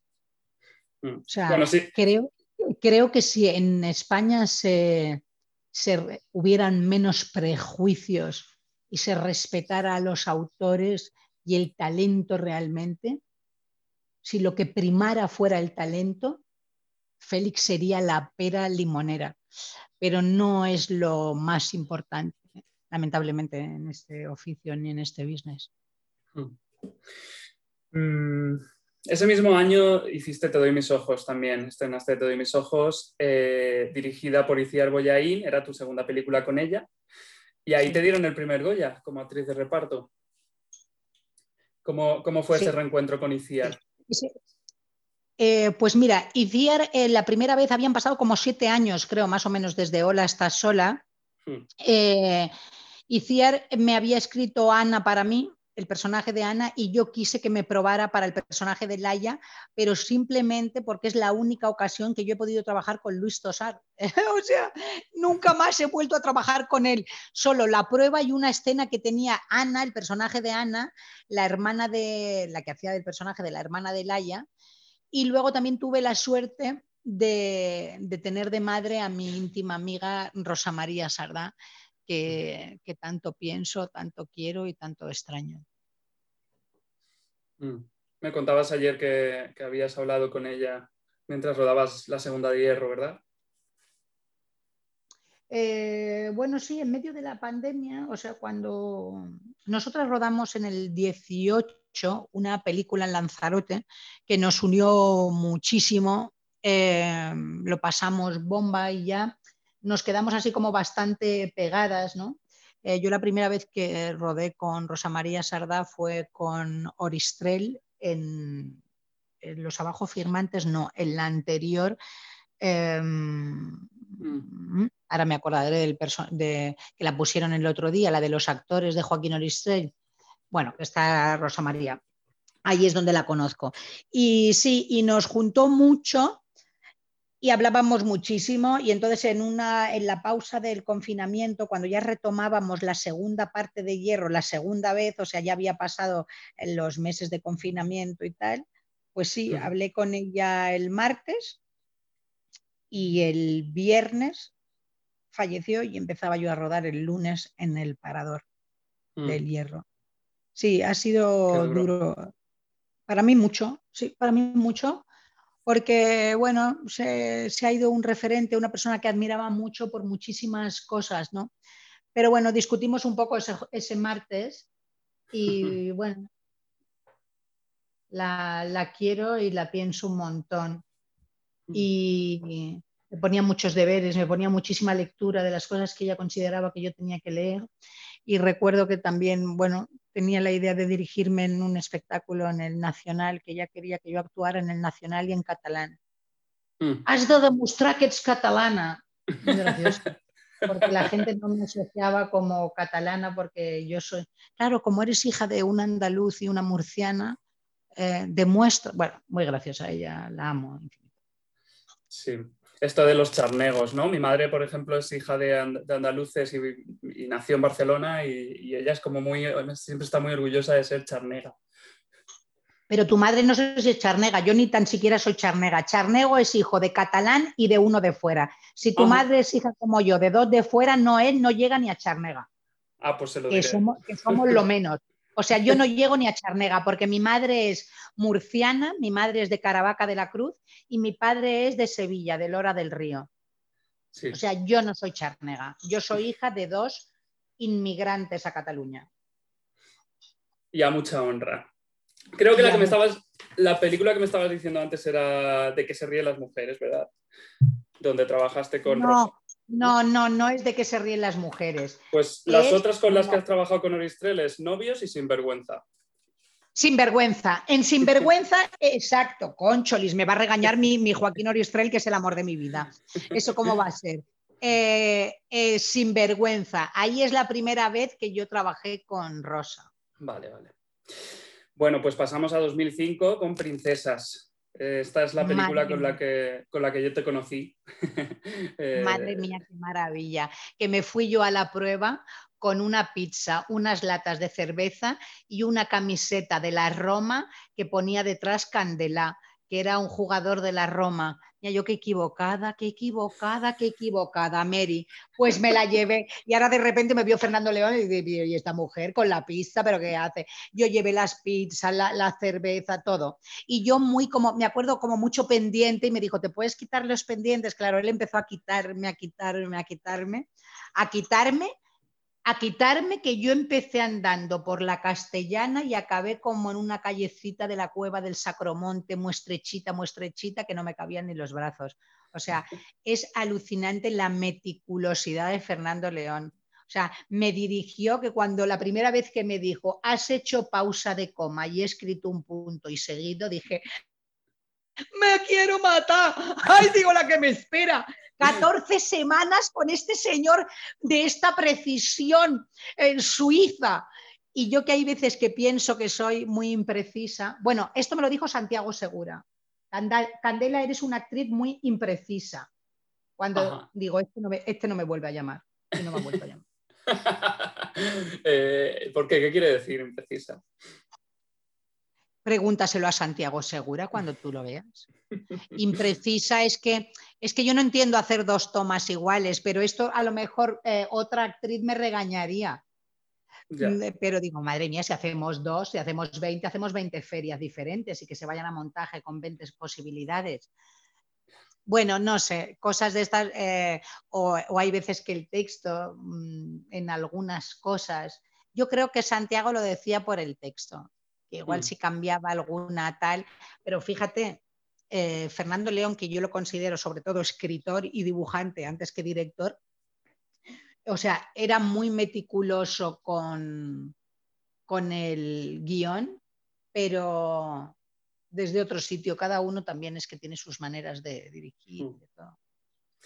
O sea, creo, creo que si en España se, se hubieran menos prejuicios y se respetara a los autores y el talento realmente, si lo que primara fuera el talento, Félix sería la pera limonera, pero no es lo más importante, lamentablemente, en este oficio ni en este business. Mm, ese mismo año hiciste Te doy mis ojos también, estrenaste Te doy mis ojos, eh, dirigida por Iciar Boyaín, era tu segunda película con ella, y ahí te dieron el primer Goya como actriz de reparto. ¿Cómo, fue ese reencuentro con Iciar? Eh, pues mira, Iciar eh, la primera vez habían pasado como siete años, creo, más o menos desde Hola, estás sola. Hmm. Iciar me había escrito Ana para mí, el personaje de Ana y yo quise que me probara para el personaje de Laia, pero simplemente porque es la única ocasión que yo he podido trabajar con Luis Tosar. [laughs] o sea, nunca más he vuelto a trabajar con él. Solo la prueba y una escena que tenía Ana, el personaje de Ana, la hermana de la que hacía del personaje de la hermana de Laia. Y luego también tuve la suerte de, tener de madre a mi íntima amiga Rosa María Sardá, que, tanto pienso, tanto quiero y tanto extraño. Mm. Me contabas ayer que, habías hablado con ella mientras rodabas la segunda de hierro, ¿verdad? Eh, bueno, sí, en medio de la pandemia, o sea, cuando nosotras rodamos en el 18 una película en Lanzarote que nos unió muchísimo, eh, lo pasamos bomba y ya nos quedamos así como bastante pegadas, ¿no? Eh, yo la primera vez que rodé con Rosa María Sardá fue con Oristrel en, Los Abajo Firmantes, no, en la anterior. Mm. ahora me acordaré del de, que la pusieron el otro día, la de los actores de Joaquín Oristrel. Bueno, está Rosa María. Ahí es donde la conozco. Y sí, y nos juntó mucho y hablábamos muchísimo y entonces en, una, en la pausa del confinamiento, cuando ya retomábamos la segunda parte de hierro, la segunda vez, o sea, ya había pasado los meses de confinamiento y tal, pues sí, hablé con ella el martes y el viernes falleció y empezaba yo a rodar el lunes en el parador del mm. hierro. Sí, ha sido duro. Para mí mucho, sí, para mí mucho, porque, bueno, se, ha ido un referente, una persona que admiraba mucho por muchísimas cosas, ¿no? Pero bueno, discutimos un poco ese, martes [laughs] y bueno, la, quiero y la pienso un montón. Y me ponía muchos deberes, me ponía muchísima lectura de las cosas que ella consideraba que yo tenía que leer. Y recuerdo que también, bueno, tenía la idea de dirigirme en un espectáculo en el Nacional, que ella quería que yo actuara en el Nacional y en catalán. Mm. Has de demostrar que eres catalana. Muy gracioso. Porque la gente no me asociaba como catalana porque yo soy... Claro, como eres hija de un andaluz y una murciana, eh, demuestro... Bueno, muy graciosa ella, la amo. Sí, esto de los charnegos, ¿no? Mi madre, por ejemplo, es hija de, andaluces y, nació en Barcelona y, ella es como muy, siempre está muy orgullosa de ser charnega. Pero tu madre no sé si es charnega, yo ni tan siquiera soy charnega. Charnego es hijo de catalán y de uno de fuera. Si tu madre es hija como yo, de dos de fuera, no es, no llega ni a charnega. Ah, pues se lo diré. que somos lo menos. O sea, yo no [laughs] llego ni a Charnega porque mi madre es murciana, mi madre es de Caravaca de la Cruz y mi padre es de Sevilla, de Lora del Río. O sea, yo no soy Charnega, yo soy hija de dos inmigrantes a Cataluña. Y a mucha honra. Creo que la, que me estabas, la película que me estabas diciendo antes era de que se ríen las mujeres, ¿verdad? Donde trabajaste con no, no, no, no es de que se ríen las mujeres. Pues las otras con las que has trabajado con Oristreles, novios y sinvergüenza. Sinvergüenza. En Sinvergüenza, exacto, Concholis, me va a regañar mi, mi Joaquín Oristrel, que es el amor de mi vida. ¿Eso cómo va a ser? Eh, eh, Sinvergüenza. Ahí es la primera vez que yo trabajé con Rosa. Vale, vale. Bueno, pues pasamos a 2005 con Princesas. Esta es la película con la, que, con la que yo te conocí. [laughs] Madre mía, qué maravilla. Que me fui yo a la prueba con una pizza, unas latas de cerveza y una camiseta de la Roma que ponía detrás Candela, que era un jugador de la Roma. Ya yo qué equivocada, qué equivocada, qué equivocada, Mary. Pues me la llevé y ahora de repente me vio Fernando León y dije, y esta mujer con la pizza, pero ¿qué hace? Yo llevé las pizzas, la, la, cerveza, todo. Y yo muy como, me acuerdo como mucho pendiente y me dijo, ¿te puedes quitar los pendientes? Claro, él empezó a quitarme, a quitarme, a quitarme, a quitarme a quitarme que yo empecé andando por la castellana y acabé como en una callecita de la cueva del Sacromonte, muestrechita, muestrechita, que no me cabían ni los brazos. O sea, [laughs] es alucinante la meticulosidad de Fernando León. O sea, me dirigió que cuando la primera vez que me dijo, has hecho pausa de coma y he escrito un punto y seguido, dije, me quiero matar. [laughs] Ay, digo la que me espera. 14 semanas con este señor de esta precisión en Suiza. Y yo que hay veces que pienso que soy muy imprecisa. Bueno, esto me lo dijo Santiago Segura. Candela, eres una actriz muy imprecisa. Cuando digo, este no, me, este no, me, vuelve a llamar. no me vuelve a llamar. [laughs] eh, ¿Por qué? ¿Qué quiere decir imprecisa? Pregúntaselo a Santiago Segura cuando tú lo veas. Imprecisa es que es que yo no entiendo hacer dos tomas iguales, pero esto a lo mejor eh, otra actriz me regañaría. Mm, eh, pero digo, madre mía, si hacemos dos, si hacemos 20, hacemos 20 ferias diferentes y que se vayan a montaje con 20 posibilidades. Bueno, no sé, cosas de estas, eh, o, o, hay veces que el texto mm, en algunas cosas, yo creo que Santiago lo decía por el texto que igual mm. si cambiaba alguna tal, pero fíjate, eh, Fernando León, que yo lo considero sobre todo escritor y dibujante antes que director, o sea, era muy meticuloso con, con el guion, pero desde otro sitio, cada uno también es que tiene sus maneras de dirigir. Mm.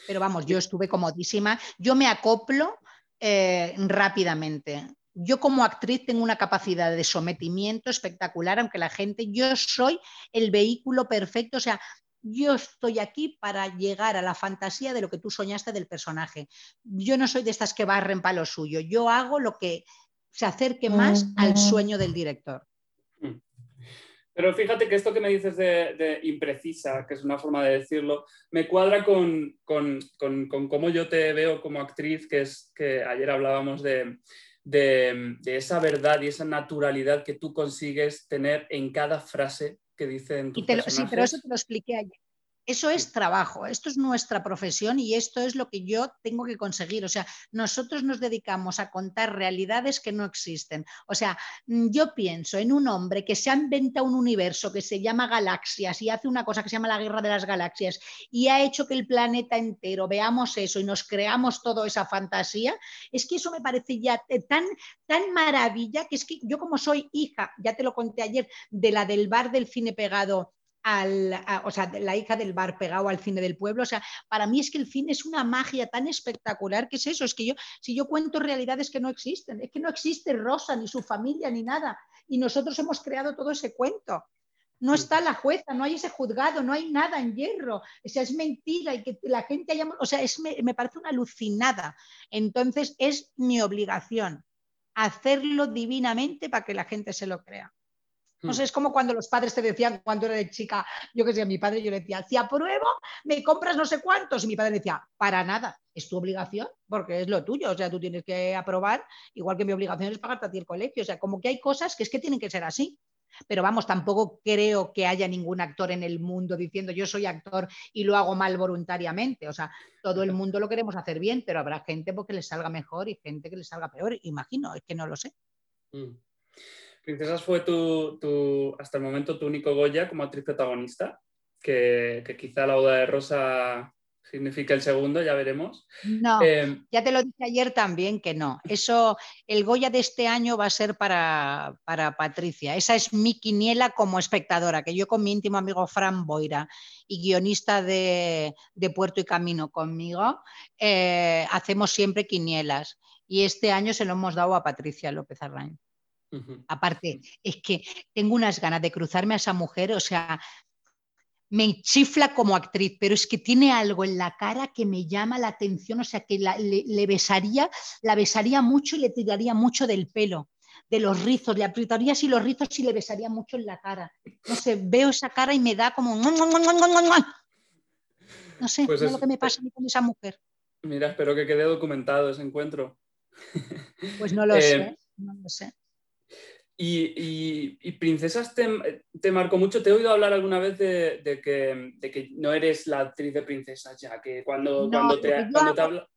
Pero vamos, yo estuve comodísima, yo me acoplo eh, rápidamente yo como actriz tengo una capacidad de sometimiento espectacular, aunque la gente, yo soy el vehículo perfecto, o sea, yo estoy aquí para llegar a la fantasía de lo que tú soñaste del personaje. Yo no soy de estas que barren para lo suyo, yo hago lo que se acerque más al sueño del director. Hmm. Pero fíjate que esto que me dices de, imprecisa, que es una forma de decirlo, me cuadra con, con, con, con cómo yo te veo como actriz, que es que ayer hablábamos de, de, esa verdad y esa naturalidad que tú consigues tener en cada frase que dicen tus Sí, pero eso te lo expliqué ayer. Eso es trabajo, esto es nuestra profesión y esto es lo que yo tengo que conseguir. O sea, nosotros nos dedicamos a contar realidades que no existen. O sea, mm, yo pienso en un hombre que se ha inventado un universo que se llama galaxias y hace una cosa que se llama la guerra de las galaxias y ha hecho que el planeta entero veamos eso y nos creamos toda esa fantasía. Es que eso me parece ya tan, tan maravilla que es que yo como soy hija, ya te lo conté ayer, de la del bar del cine pegado al, o sea, la hija del bar pegado al cine del pueblo. O sea, para mí es que el cine es una magia tan espectacular que es eso. Es que yo, si yo cuento realidades que no existen, es que no existe Rosa, ni su familia, ni nada. Y nosotros hemos creado todo ese cuento. No está la jueza, no hay ese juzgado, no hay nada en hierro. O sea, es mentira y que la gente haya. O sea, es, me, me parece una alucinada. Entonces, es mi obligación hacerlo divinamente para que la gente se lo crea. No sé, es como cuando los padres te decían cuando era de chica, yo que sé, a mi padre yo le decía, si apruebo, me compras no sé cuántos. Y mi padre decía, para nada, es tu obligación, porque es lo tuyo. O sea, tú tienes que aprobar, igual que mi obligación es pagarte a ti el colegio. O sea, como que hay cosas que es que tienen que ser así. Pero vamos, tampoco creo que haya ningún actor en el mundo diciendo yo soy actor y lo hago mal voluntariamente. O sea, todo el mundo lo queremos hacer bien, pero habrá gente porque les salga mejor y gente que les salga peor. Imagino, es que no lo sé. Mm. Princesas fue tu, hasta el momento tu único Goya como actriz protagonista, que, quizá la boda de Rosa significa el segundo, ya veremos. No, em, ya te lo dije ayer también que no. Eso, el Goya de este año va a ser para, para, Patricia. Esa es mi quiniela como espectadora, que yo con mi íntimo amigo Fran Boira y guionista de, Puerto y Camino conmigo, eh, hacemos siempre quinielas. Y este año se lo hemos dado a Patricia López Arrain. Aparte, es que tengo unas ganas de cruzarme a esa mujer, o sea, me chifla como actriz, pero es que tiene algo en la cara que me llama la atención, o sea, que le, besaría, la besaría mucho y le tiraría mucho del pelo, de los rizos, le apretaría así los rizos y le besaría mucho en la cara. No sé, veo esa cara y me da como... No sé, pues es lo que me pasa con esa mujer. Mira, espero que quede documentado ese encuentro. Pues no lo [laughs] eh, sé, no lo sé. Y, Princesas te, marcó mucho. Te he oído hablar alguna vez de, que, no eres la actriz de Princesas ya, que cuando, cuando te, cuando te habla...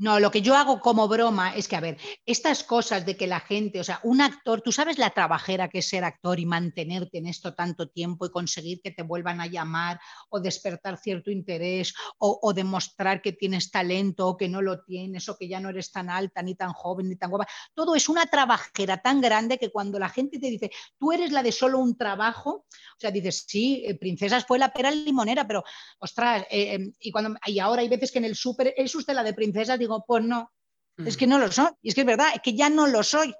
No, lo que yo hago como broma es que, a ver, estas cosas de que la gente, o sea, un actor, tú sabes la trabajera que es ser actor y mantenerte en esto tanto tiempo y conseguir que te vuelvan a llamar o despertar cierto interés o, demostrar que tienes talento o que no lo tienes o que ya no eres tan alta, ni tan joven, ni tan guapa. Todo es una trabajera tan grande que cuando la gente te dice, tú eres la de solo un trabajo, o sea, dices, sí, eh, Princesas fue la pera limonera, pero, ostras, eh, em, y, cuando, y ahora hay veces que en el súper, ¿es usted la de Princesas? Digo, pues no, es que no lo soy. Y es que es verdad, es que ya no lo soy.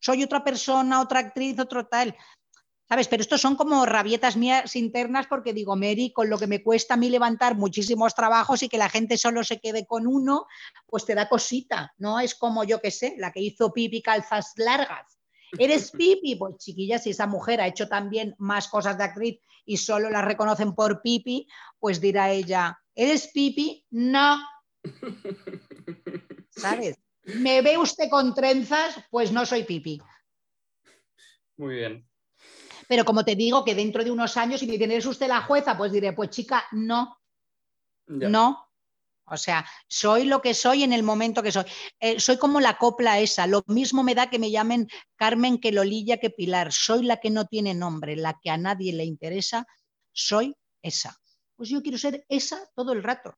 Soy otra persona, otra actriz, otro tal. ¿Sabes? Pero estos son como rabietas mías internas porque digo, Mary, con lo que me cuesta a mí levantar muchísimos trabajos y que la gente solo se quede con uno, pues te da cosita, ¿no? Es como yo que sé, la que hizo Pipi calzas largas. ¿Eres [laughs] Pipi? Pues chiquilla, si esa mujer ha hecho también más cosas de actriz y solo la reconocen por Pipi, pues dirá ella, ¿eres Pipi? No. [laughs] ¿Sabes? ¿Me ve usted con trenzas? Pues no soy pipi. Muy bien. Pero como te digo que dentro de unos años, si me dice, ¿es usted la jueza? Pues diré, pues chica, no. No. O sea, soy lo que soy en el momento que soy. Eh, soy como la copla esa. Lo mismo me da que me llamen Carmen que Lolilla que Pilar. Soy la que no tiene nombre, la que a nadie le interesa. Soy esa. Pues yo quiero ser esa todo el rato.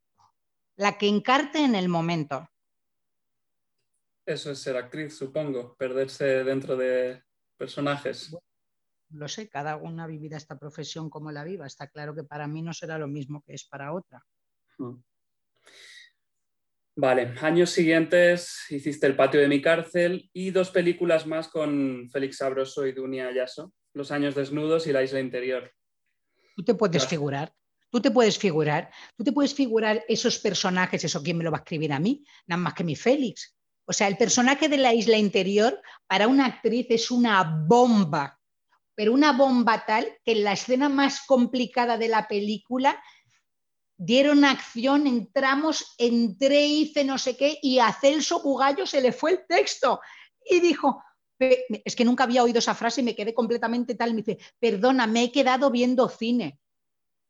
La que encarte en el momento. Eso es ser actriz, supongo, perderse dentro de personajes. lo sé, cada una vivirá esta profesión como la viva. Está claro que para mí no será lo mismo que es para otra. Hmm. Vale, años siguientes hiciste El patio de mi cárcel y dos películas más con Félix Sabroso y Dunia Ayaso, Los años desnudos y La isla interior. Tú te puedes figurar, tú te puedes figurar, tú te puedes figurar esos personajes, eso quién me lo va a escribir a mí, nada más que mi Félix. O sea, el personaje de la isla interior para una actriz es una bomba, pero una bomba tal que en la escena más complicada de la película dieron acción, entramos, entré, hice no sé qué, y a Celso Bugallo se le fue el texto y dijo, es que nunca había oído esa frase y me quedé completamente tal, me dice, perdona, me he quedado viendo cine.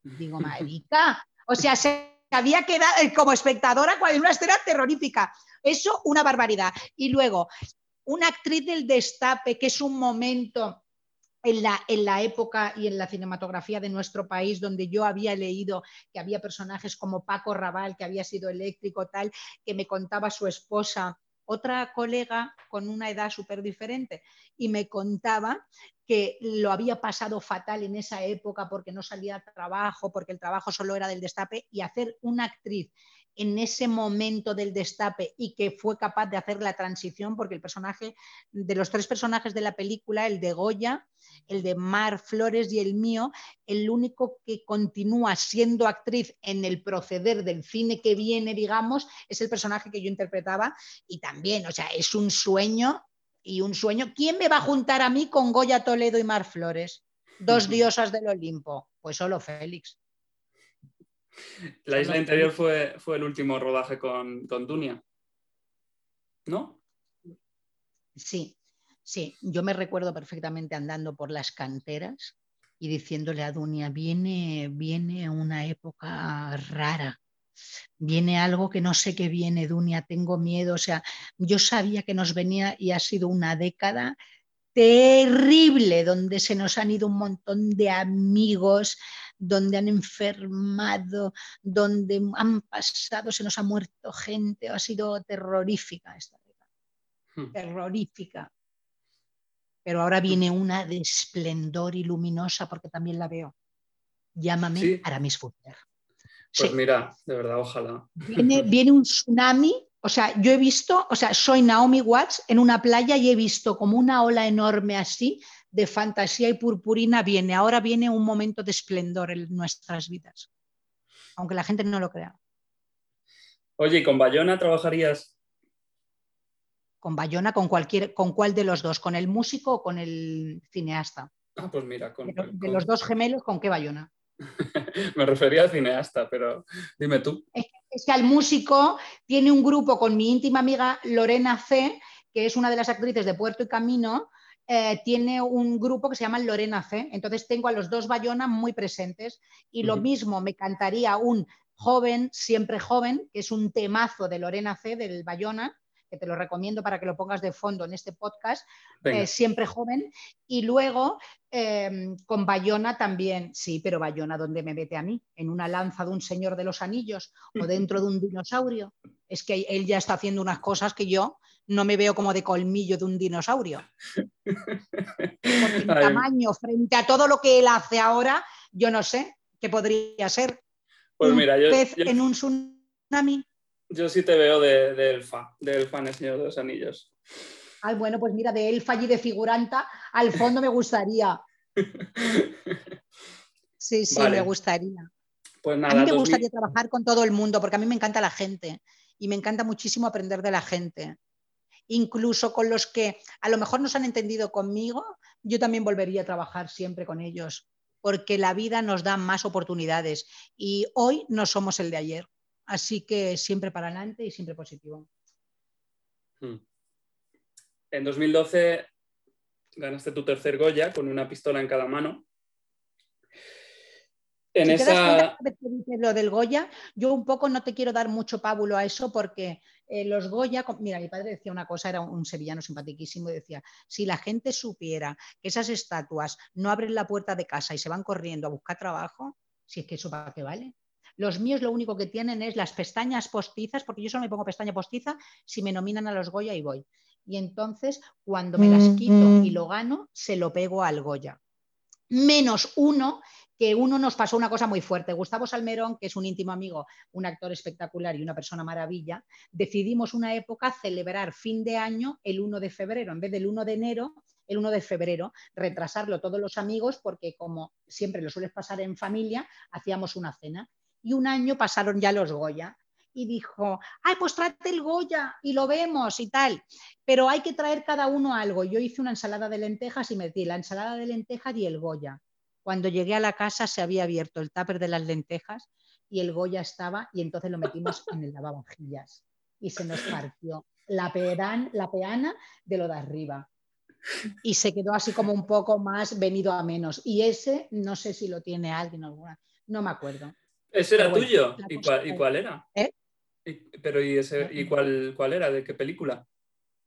Digo, [laughs] marica, o sea, se había quedado como espectadora en una escena terrorífica. Eso, una barbaridad. Y luego, una actriz del destape, que es un momento en la, en la, época y en la cinematografía de nuestro país, donde yo había leído que había personajes como Paco Raval, que había sido eléctrico, tal, que me contaba su esposa, otra colega con una edad súper diferente, y me contaba que lo había pasado fatal en esa época porque no salía a trabajo, porque el trabajo solo era del destape, y hacer una actriz en ese momento del destape y que fue capaz de hacer la transición, porque el personaje, de los tres personajes de la película, el de Goya, el de Mar Flores y el mío, el único que continúa siendo actriz en el proceder del cine que viene, digamos, es el personaje que yo interpretaba y también, o sea, es un sueño y un sueño. ¿Quién me va a juntar a mí con Goya Toledo y Mar Flores? Dos diosas del Olimpo. Pues solo Félix. La isla interior fue, fue el último rodaje con, con Dunia. ¿No? Sí, sí. Yo me recuerdo perfectamente andando por las canteras y diciéndole a Dunia, viene, viene una época rara, viene algo que no sé qué viene, Dunia, tengo miedo. O sea, yo sabía que nos venía y ha sido una década terrible, donde se nos han ido un montón de amigos, donde han enfermado, donde han pasado, se nos ha muerto gente, ha sido terrorífica esta hmm. terrorífica. Pero ahora viene una de esplendor y luminosa porque también la veo. Llámame Aramis Fuller. Pues mira, de verdad, ojalá. Viene, viene un tsunami o sea, yo he visto, o sea, soy Naomi Watts en una playa y he visto como una ola enorme así de fantasía y purpurina viene. Ahora viene un momento de esplendor en nuestras vidas, aunque la gente no lo crea. Oye, ¿y con Bayona trabajarías? Con Bayona, con cualquier, con cuál de los dos, con el músico o con el cineasta. Ah, pues mira, con, de, los dos gemelos, ¿con qué Bayona? [laughs] Me refería al cineasta, pero dime tú. Es que, al músico tiene un grupo con mi íntima amiga Lorena C, que es una de las actrices de Puerto y Camino, eh, tiene un grupo que se llama Lorena C. Entonces tengo a los dos Bayona muy presentes y lo mismo me cantaría un joven, siempre joven, que es un temazo de Lorena C. del Bayona, que te lo recomiendo para que lo pongas de fondo en este podcast, eh, siempre joven. Y luego em, con Bayona también, sí, pero Bayona, ¿dónde me mete a mí? ¿En una lanza de un señor de los anillos o [laughs] dentro de un dinosaurio? Es que él ya está haciendo unas cosas que yo no me veo como de colmillo de un dinosaurio. Porque [laughs] tamaño, frente a todo lo que él hace ahora, yo no sé qué podría ser. Pues mira, yo, pez en un tsunami. Yo sí te veo de, elfa, de elfa en el Señor de los Anillos. Ay, bueno, pues mira, de elfa y de figuranta, al fondo me gustaría. [laughs] Sí, sí, me gustaría. Pues nada, a mí me gustaría trabajar con todo el mundo, porque a mí me encanta la gente y me encanta muchísimo aprender de la gente. Incluso con los que a lo mejor no se han entendido conmigo, yo también volvería a trabajar siempre con ellos, porque la vida nos da más oportunidades y hoy no somos el de ayer. Así que siempre para adelante y siempre positivo. Hmm. En 2012 ganaste tu tercer Goya con una pistola en cada mano. En esa... lo del Goya, yo un poco no te quiero dar mucho pábulo a eso porque eh, los Goya, mira, mi padre decía una cosa, era un sevillano simpaticísimo, y decía, si la gente supiera que esas estatuas no abren la puerta de casa y se van corriendo a buscar trabajo, si es que eso para qué vale. Los míos lo único que tienen es las pestañas postizas, porque yo solo me pongo pestaña postiza si me nominan a los Goya y voy. Y entonces, cuando me las quito y lo gano, se lo pego al Goya. Menos uno, que uno nos pasó una cosa muy fuerte. Gustavo Salmerón, que es un íntimo amigo, un actor espectacular y una persona maravilla, decidimos una época celebrar fin de año el 1 de febrero, en vez del 1 de enero, el 1 de febrero, retrasarlo todos los amigos, porque como siempre lo sueles pasar en familia, hacíamos una cena y un año pasaron ya los Goya. Y dijo, ay, pues tráete el Goya y lo vemos y tal, pero hay que traer cada uno algo. Yo hice una ensalada de lentejas y metí la ensalada de lentejas y el Goya. Cuando llegué a la casa se había abierto el tupper de las lentejas y el Goya estaba y entonces lo metimos en el lavavajillas y se nos partió la, la peana de lo de arriba y se quedó así como un poco más venido a menos. Y ese, no sé si lo tiene alguien alguna, no me acuerdo. ¿Ese era tuyo? ¿Y cuál, era? ¿Eh? pero ¿y, ese, ¿y cuál, cuál era? ¿De qué película?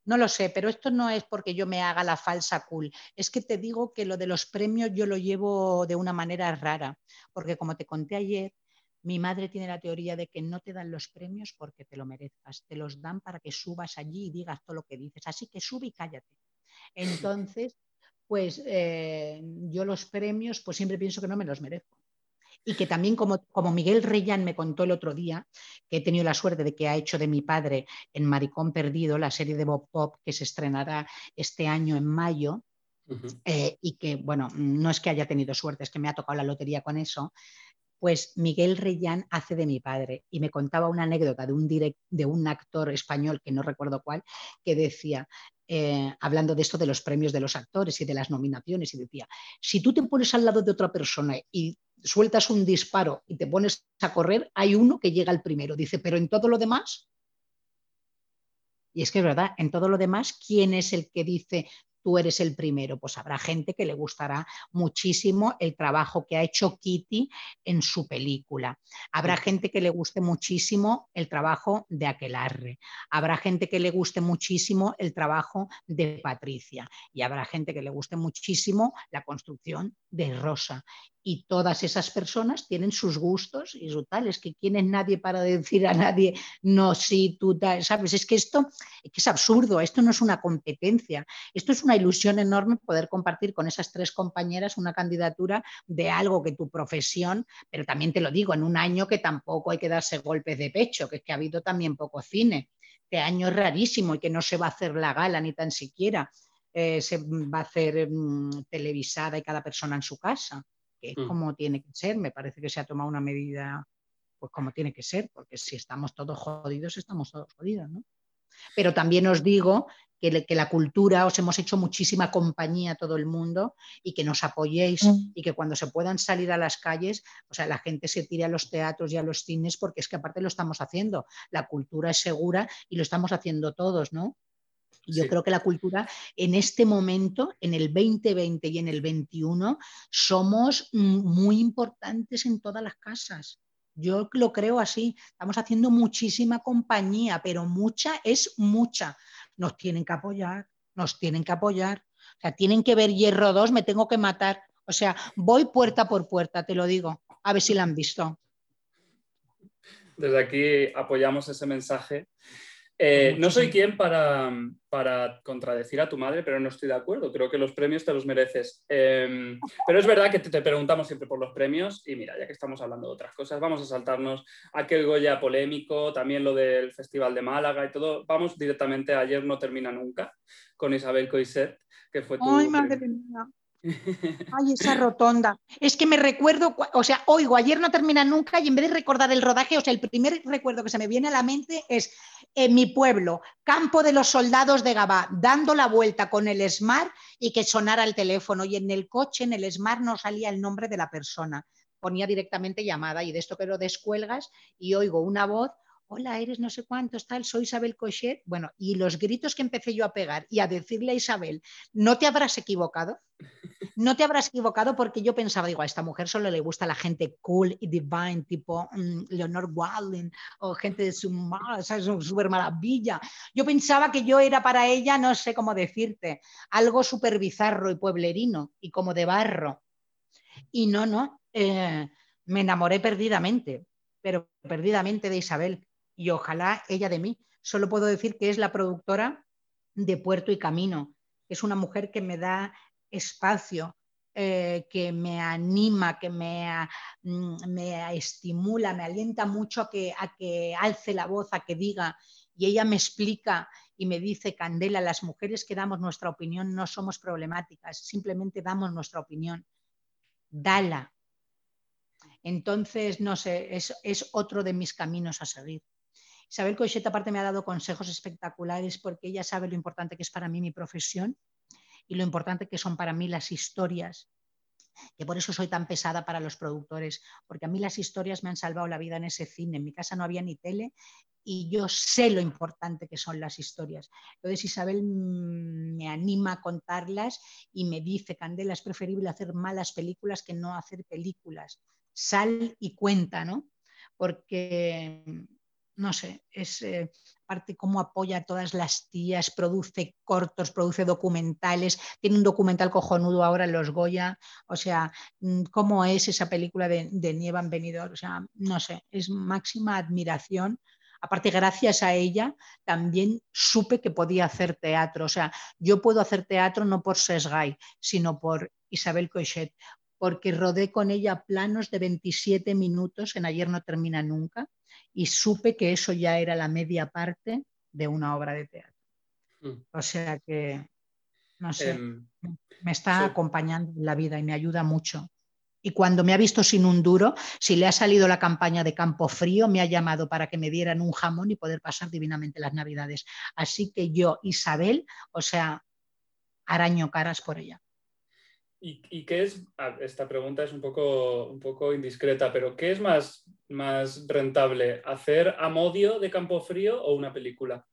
No lo sé, pero esto no es porque yo me haga la falsa cool. Es que te digo que lo de los premios yo lo llevo de una manera rara, porque como te conté ayer, mi madre tiene la teoría de que no te dan los premios porque te lo merezcas, te los dan para que subas allí y digas todo lo que dices. Así que sube y cállate. Entonces, pues eh, yo los premios, pues siempre pienso que no me los merezco y que también como, como Miguel Reyán me contó el otro día, que he tenido la suerte de que ha hecho de mi padre en Maricón Perdido, la serie de Bob Pop que se estrenará este año en mayo, eh, y que, bueno, no es que haya tenido suerte, es que me ha tocado la lotería con eso, pues Miguel Reyán hace de mi padre y me contaba una anécdota de un, de un actor español, que no recuerdo cuál, que decía, eh, hablando de esto de los premios de los actores y de las nominaciones, y decía, si tú te pones al lado de otra persona y sueltas un disparo y te pones a correr, hay uno que llega al primero. Dice, pero en todo lo demás. Y es que es verdad, en todo lo demás, ¿quién es el que dice tú eres el primero. Pues habrá gente que le gustará muchísimo el trabajo que ha hecho Kitty en su película. Habrá gente que le guste muchísimo el trabajo de Aquelarre. Habrá gente que le guste muchísimo el trabajo de Patricia. Y habrá gente que le guste muchísimo la construcción de Rosa y todas esas personas tienen sus gustos y su tal. Es que quién es nadie para decir a nadie, no, sí, tú, tal, ¿sabes? Es que esto es absurdo, esto no es una competencia, esto es una ilusión enorme poder compartir con esas tres compañeras una candidatura de algo que tu profesión, pero también te lo digo, en un año que tampoco hay que darse golpes de pecho, que es que ha habido también poco cine. Este año es rarísimo y que no se va a hacer la gala ni tan siquiera. Eh, se va a hacer mm, televisada y cada persona en su casa que es mm. como tiene que ser. Me parece que se ha tomado una medida pues como tiene que ser, porque si estamos todos jodidos, estamos todos jodidos, ¿no? Pero también os digo que, que, la cultura os hemos hecho muchísima compañía a todo el mundo y que nos apoyéis mm. y que cuando se puedan salir a las calles, o sea, la gente se tire a los teatros y a los cines porque es que aparte lo estamos haciendo. La cultura es segura y lo estamos haciendo todos, ¿no? Yo creo que la cultura en este momento, en el 2020 y en el 21, somos muy importantes en todas las casas. Yo lo creo así. Estamos haciendo muchísima compañía, pero mucha es mucha. Nos tienen que apoyar, nos tienen que apoyar. O sea, tienen que ver Hierro 2, me tengo que matar. O sea, voy puerta por puerta, te lo digo. A ver si la han visto. Desde aquí apoyamos ese mensaje eh, no soy quien para, contradecir a tu madre, pero no estoy de acuerdo. Creo que los premios te los mereces. Em, pero es verdad que te, preguntamos siempre por los premios y mira, ya que estamos hablando de otras cosas, vamos a saltarnos aquel Goya polémico, también lo del Festival de Málaga y todo. Vamos directamente a Ayer no termina nunca con Isabel Coiset, que fue tu... Ay, madre mía. [laughs] Ay, esa rotonda. Es que me recuerdo, o sea, oigo, ayer no termina nunca y en vez de recordar el rodaje, o sea, el primer recuerdo que se me viene a la mente es en mi pueblo, campo de los soldados de Gabá, dando la vuelta con el Smart y que sonara el teléfono. Y en el coche, en el Smart, no salía el nombre de la persona. Ponía directamente llamada y de esto que lo descuelgas y oigo una voz hola, eres no sé cuántos, tal, soy Isabel Cochet. Bueno, y los gritos que empecé yo a pegar y a decirle a Isabel, ¿no te habrás equivocado? No te habrás equivocado porque yo pensaba, digo, a esta mujer solo le gusta la gente cool y divine, tipo mm, Leonor Walding o gente de su súper maravilla. Yo pensaba que yo era para ella, no sé cómo decirte, algo súper bizarro y pueblerino y como de barro. Y no, no, eh, me enamoré perdidamente, pero perdidamente de Isabel y ojalá ella de mí. Solo puedo decir que es la productora de Puerto y Camino. Es una mujer que me da espacio, eh, que me anima, que me, mm, me, estimula, me alienta mucho a que, a que alce la voz, a que diga. Y ella me explica y me dice, Candela, las mujeres que damos nuestra opinión no somos problemáticas, simplemente damos nuestra opinión. Dala. Entonces, no sé, es, es otro de mis caminos a seguir. Isabel Coixet aparte me ha dado consejos espectaculares porque ella sabe lo importante que es para mí mi profesión y lo importante que son para mí las historias, que por eso soy tan pesada para los productores, porque a mí las historias me han salvado la vida en ese cine. En mi casa no había ni tele y yo sé lo importante que son las historias. Entonces Isabel me anima a contarlas y me dice, Candela, es preferible hacer malas películas que no hacer películas. Sal y cuenta, ¿no? Porque no sé, es eh, parte cómo apoya a todas las tías, produce cortos, produce documentales, tiene un documental cojonudo ahora en Los Goya, o sea, mm, cómo es esa película de, de Nieva o sea, no sé, es máxima admiración. Aparte, gracias a ella también supe que podía hacer teatro. O sea, yo puedo hacer teatro no por Sesgay, sino por Isabel Coixet, porque rodé con ella planos de 27 minutos en Ayer no termina nunca y supe que eso ya era la media parte de una obra de teatro. Mm. O sea que, no sé, em, me está acompañando en la vida y me ayuda mucho. Y cuando me ha visto sin un duro, si le ha salido la campaña de Campo Frío, me ha llamado para que me dieran un jamón y poder pasar divinamente las Navidades. Así que yo, Isabel, o sea, araño caras por ella. ¿Y, qué es? Esta pregunta es un poco, un poco indiscreta, pero ¿qué es más, más rentable? ¿Hacer Amodio de Campo Frío o una película?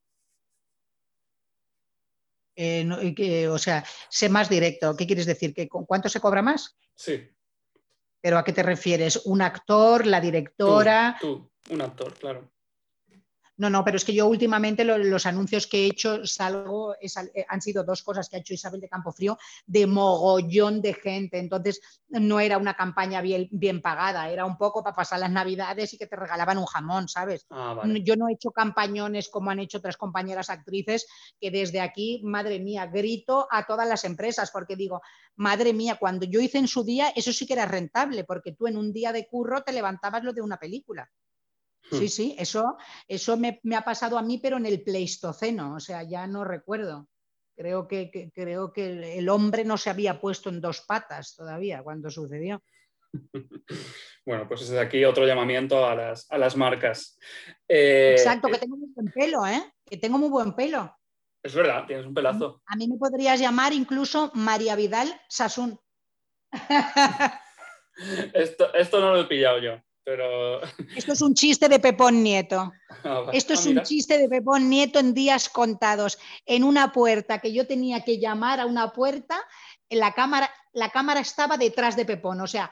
Eh, o sea, sé más directo. ¿Qué quieres decir? ¿Que ¿Cuánto se cobra más? Sí. ¿Pero a qué te refieres? ¿Un actor, la directora? tú un actor, claro. No, no, pero es que yo últimamente los anuncios que he hecho salgo, eh, han sido dos cosas que ha hecho Isabel de Campofrío de mogollón de gente. Entonces no era una campaña bien, bien pagada, era un poco para pasar las navidades y que te regalaban un jamón, ¿sabes? Ah, yo no he hecho campañones como han hecho otras compañeras actrices que desde aquí, madre mía, grito a todas las empresas porque digo, madre mía, cuando yo hice en su día, eso sí que era rentable porque tú en un día de curro te levantabas lo de una película. Sí, hmm. sí, eso, eso me, ha pasado a mí, pero en el Pleistoceno, o sea, ya no recuerdo. Creo que, creo que el hombre no se había puesto en dos patas todavía cuando sucedió. [laughs] Bueno, pues desde aquí otro llamamiento a las, marcas. Eh, Exacto, que tengo muy buen pelo, ¿eh? Que tengo muy buen pelo. Es verdad, tienes un pelazo. A mí me podrías llamar incluso María Vidal Sasun. [laughs] esto, esto no lo he pillado yo. Esto es un chiste de Pepón Nieto. [laughs] Ah, Esto es ah, un chiste de Pepón Nieto en días contados. En una puerta que yo tenía que llamar a una puerta, la cámara, la cámara estaba detrás de Pepón, o sea,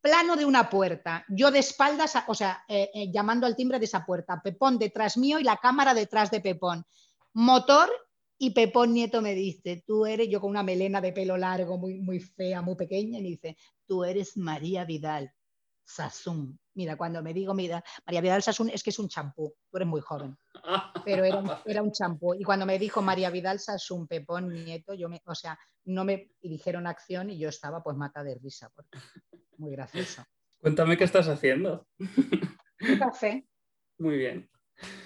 plano de una puerta. Yo de espaldas, o sea, eh, eh, llamando al timbre de esa puerta. Pepón detrás mío y la cámara detrás de Pepón. Motor y Pepón Nieto me dice, tú eres, yo con una melena de pelo largo, muy, muy fea, muy pequeña, y me dice, tú eres María Vidal. Sassoon. Mira, cuando me digo, mira, María Vidal Sassoon es que es un champú, tú eres muy joven, pero era, un champú. Y cuando me dijo María Vidal Sassoon, Pepón, nieto, yo me, o sea, no me dijeron acción y yo estaba pues mata de risa, muy gracioso. Cuéntame qué estás haciendo. Un café. Muy bien.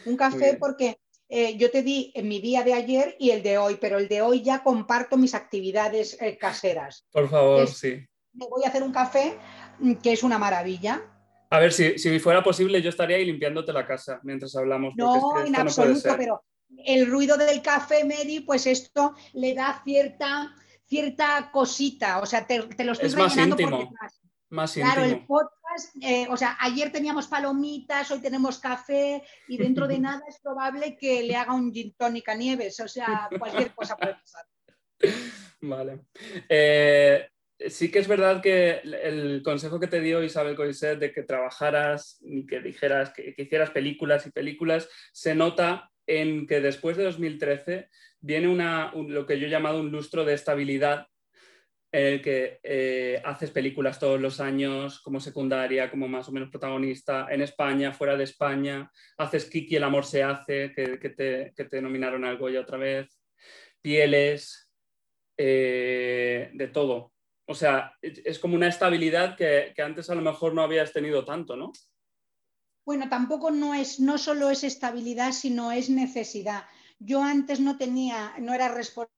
Un café porque eh, yo te di en mi día de ayer y el de hoy, pero el de hoy ya comparto mis actividades eh, caseras. Por favor, sí. Me voy a hacer un café Mm, que es una maravilla. A ver, si, si fuera posible, yo estaría ahí limpiándote la casa mientras hablamos. No, en absoluto, pero el ruido del café, Mary, pues esto le da cierta, cierta cosita. O sea, te, lo estoy es más íntimo, Más claro, el podcast, eh, o sea, ayer teníamos palomitas, hoy tenemos café y dentro de [laughs] nada es probable que le haga un gin tonic a Nieves. O sea, cualquier cosa puede pasar. [laughs] Vale. Eh, sí que es verdad que el consejo que te dio Isabel Coiset de que trabajaras y que dijeras que, hicieras películas y películas, se nota en que después de 2013 viene una, lo que yo he llamado un lustro de estabilidad en el que eh, haces películas todos los años como secundaria, como más o menos protagonista, en España, fuera de España, haces Kiki, el amor se hace, que, te, que te, nominaron algo ya otra vez, pieles, eh, de todo. O sea, es como una estabilidad que, antes a lo mejor no habías tenido tanto, ¿no? Bueno, tampoco no es, no solo es estabilidad, sino es necesidad. Yo antes no tenía, no era responsable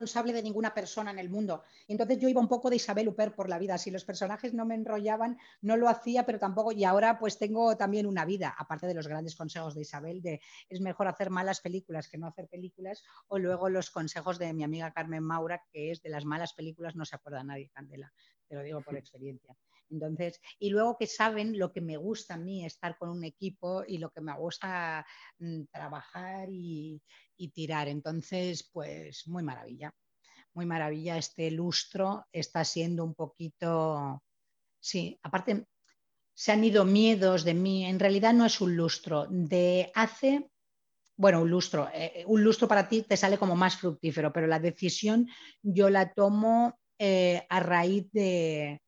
responsable de ninguna persona en el mundo. Entonces yo iba un poco de Isabel Huppert por la vida. Si los personajes no me enrollaban, no lo hacía, pero tampoco. Y ahora pues tengo también una vida, aparte de los grandes consejos de Isabel, de es mejor hacer malas películas que no hacer películas, o luego los consejos de mi amiga Carmen Maura, que es de las malas películas no se acuerda nadie, Candela. Te lo digo por experiencia. Entonces, y luego que saben lo que me gusta a mí estar con un equipo y lo que me gusta mm, trabajar y, tirar. Entonces, pues muy maravilla, muy maravilla. Este lustro está siendo un poquito, sí, aparte se han ido miedos de mí. En realidad no es un lustro, de hace bueno, un lustro, eh, un lustro para ti te sale como más fructífero, pero la decisión yo la tomo eh, a raíz de,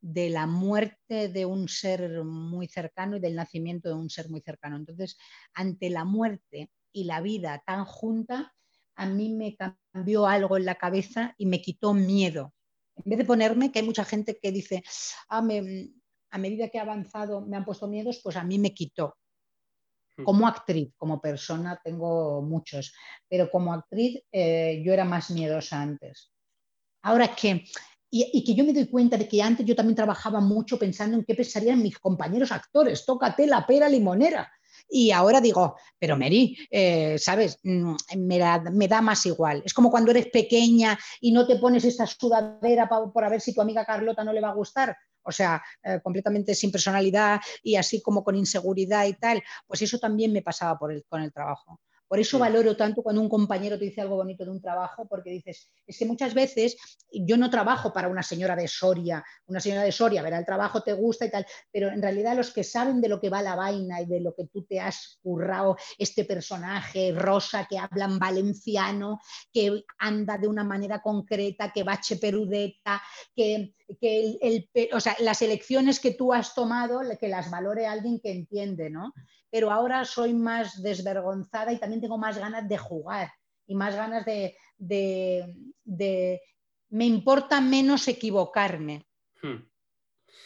de la muerte de un ser muy cercano y del nacimiento de un ser muy cercano. Entonces, ante la muerte y la vida tan junta, a mí me cambió algo en la cabeza y me quitó miedo. En vez de ponerme, que hay mucha gente que dice, ah, a medida que he avanzado me han puesto miedos, pues a mí me quitó. Hmm. Como actriz, como persona, tengo muchos, pero como actriz eh, yo era más miedosa antes. Ahora es que y, que yo me doy cuenta de que antes yo también trabajaba mucho pensando en qué pensarían mis compañeros actores, tócate la pera limonera. Y ahora digo, pero Mary, eh, ¿sabes? Mm, me da, más igual. Es como cuando eres pequeña y no te pones esa sudadera por a ver si tu amiga Carlota no le va a gustar. O sea, eh, completamente sin personalidad y así como con inseguridad y tal. Pues eso también me pasaba por el, con el trabajo Por eso valoro tanto cuando un compañero te dice algo bonito de un trabajo, porque dices, es que muchas veces yo no trabajo para una señora de Soria, una señora de Soria, verá, el trabajo te gusta y tal, pero en realidad los que saben de lo que va la vaina y de lo que tú te has currado, este personaje rosa que habla en valenciano, que anda de una manera concreta, que bache perudeta, que, que el, o sea, las elecciones que tú has tomado, que las valore alguien que entiende, ¿no? Pero ahora soy más desvergonzada y también tengo más ganas de jugar y más ganas de... me importa menos equivocarme. Hmm.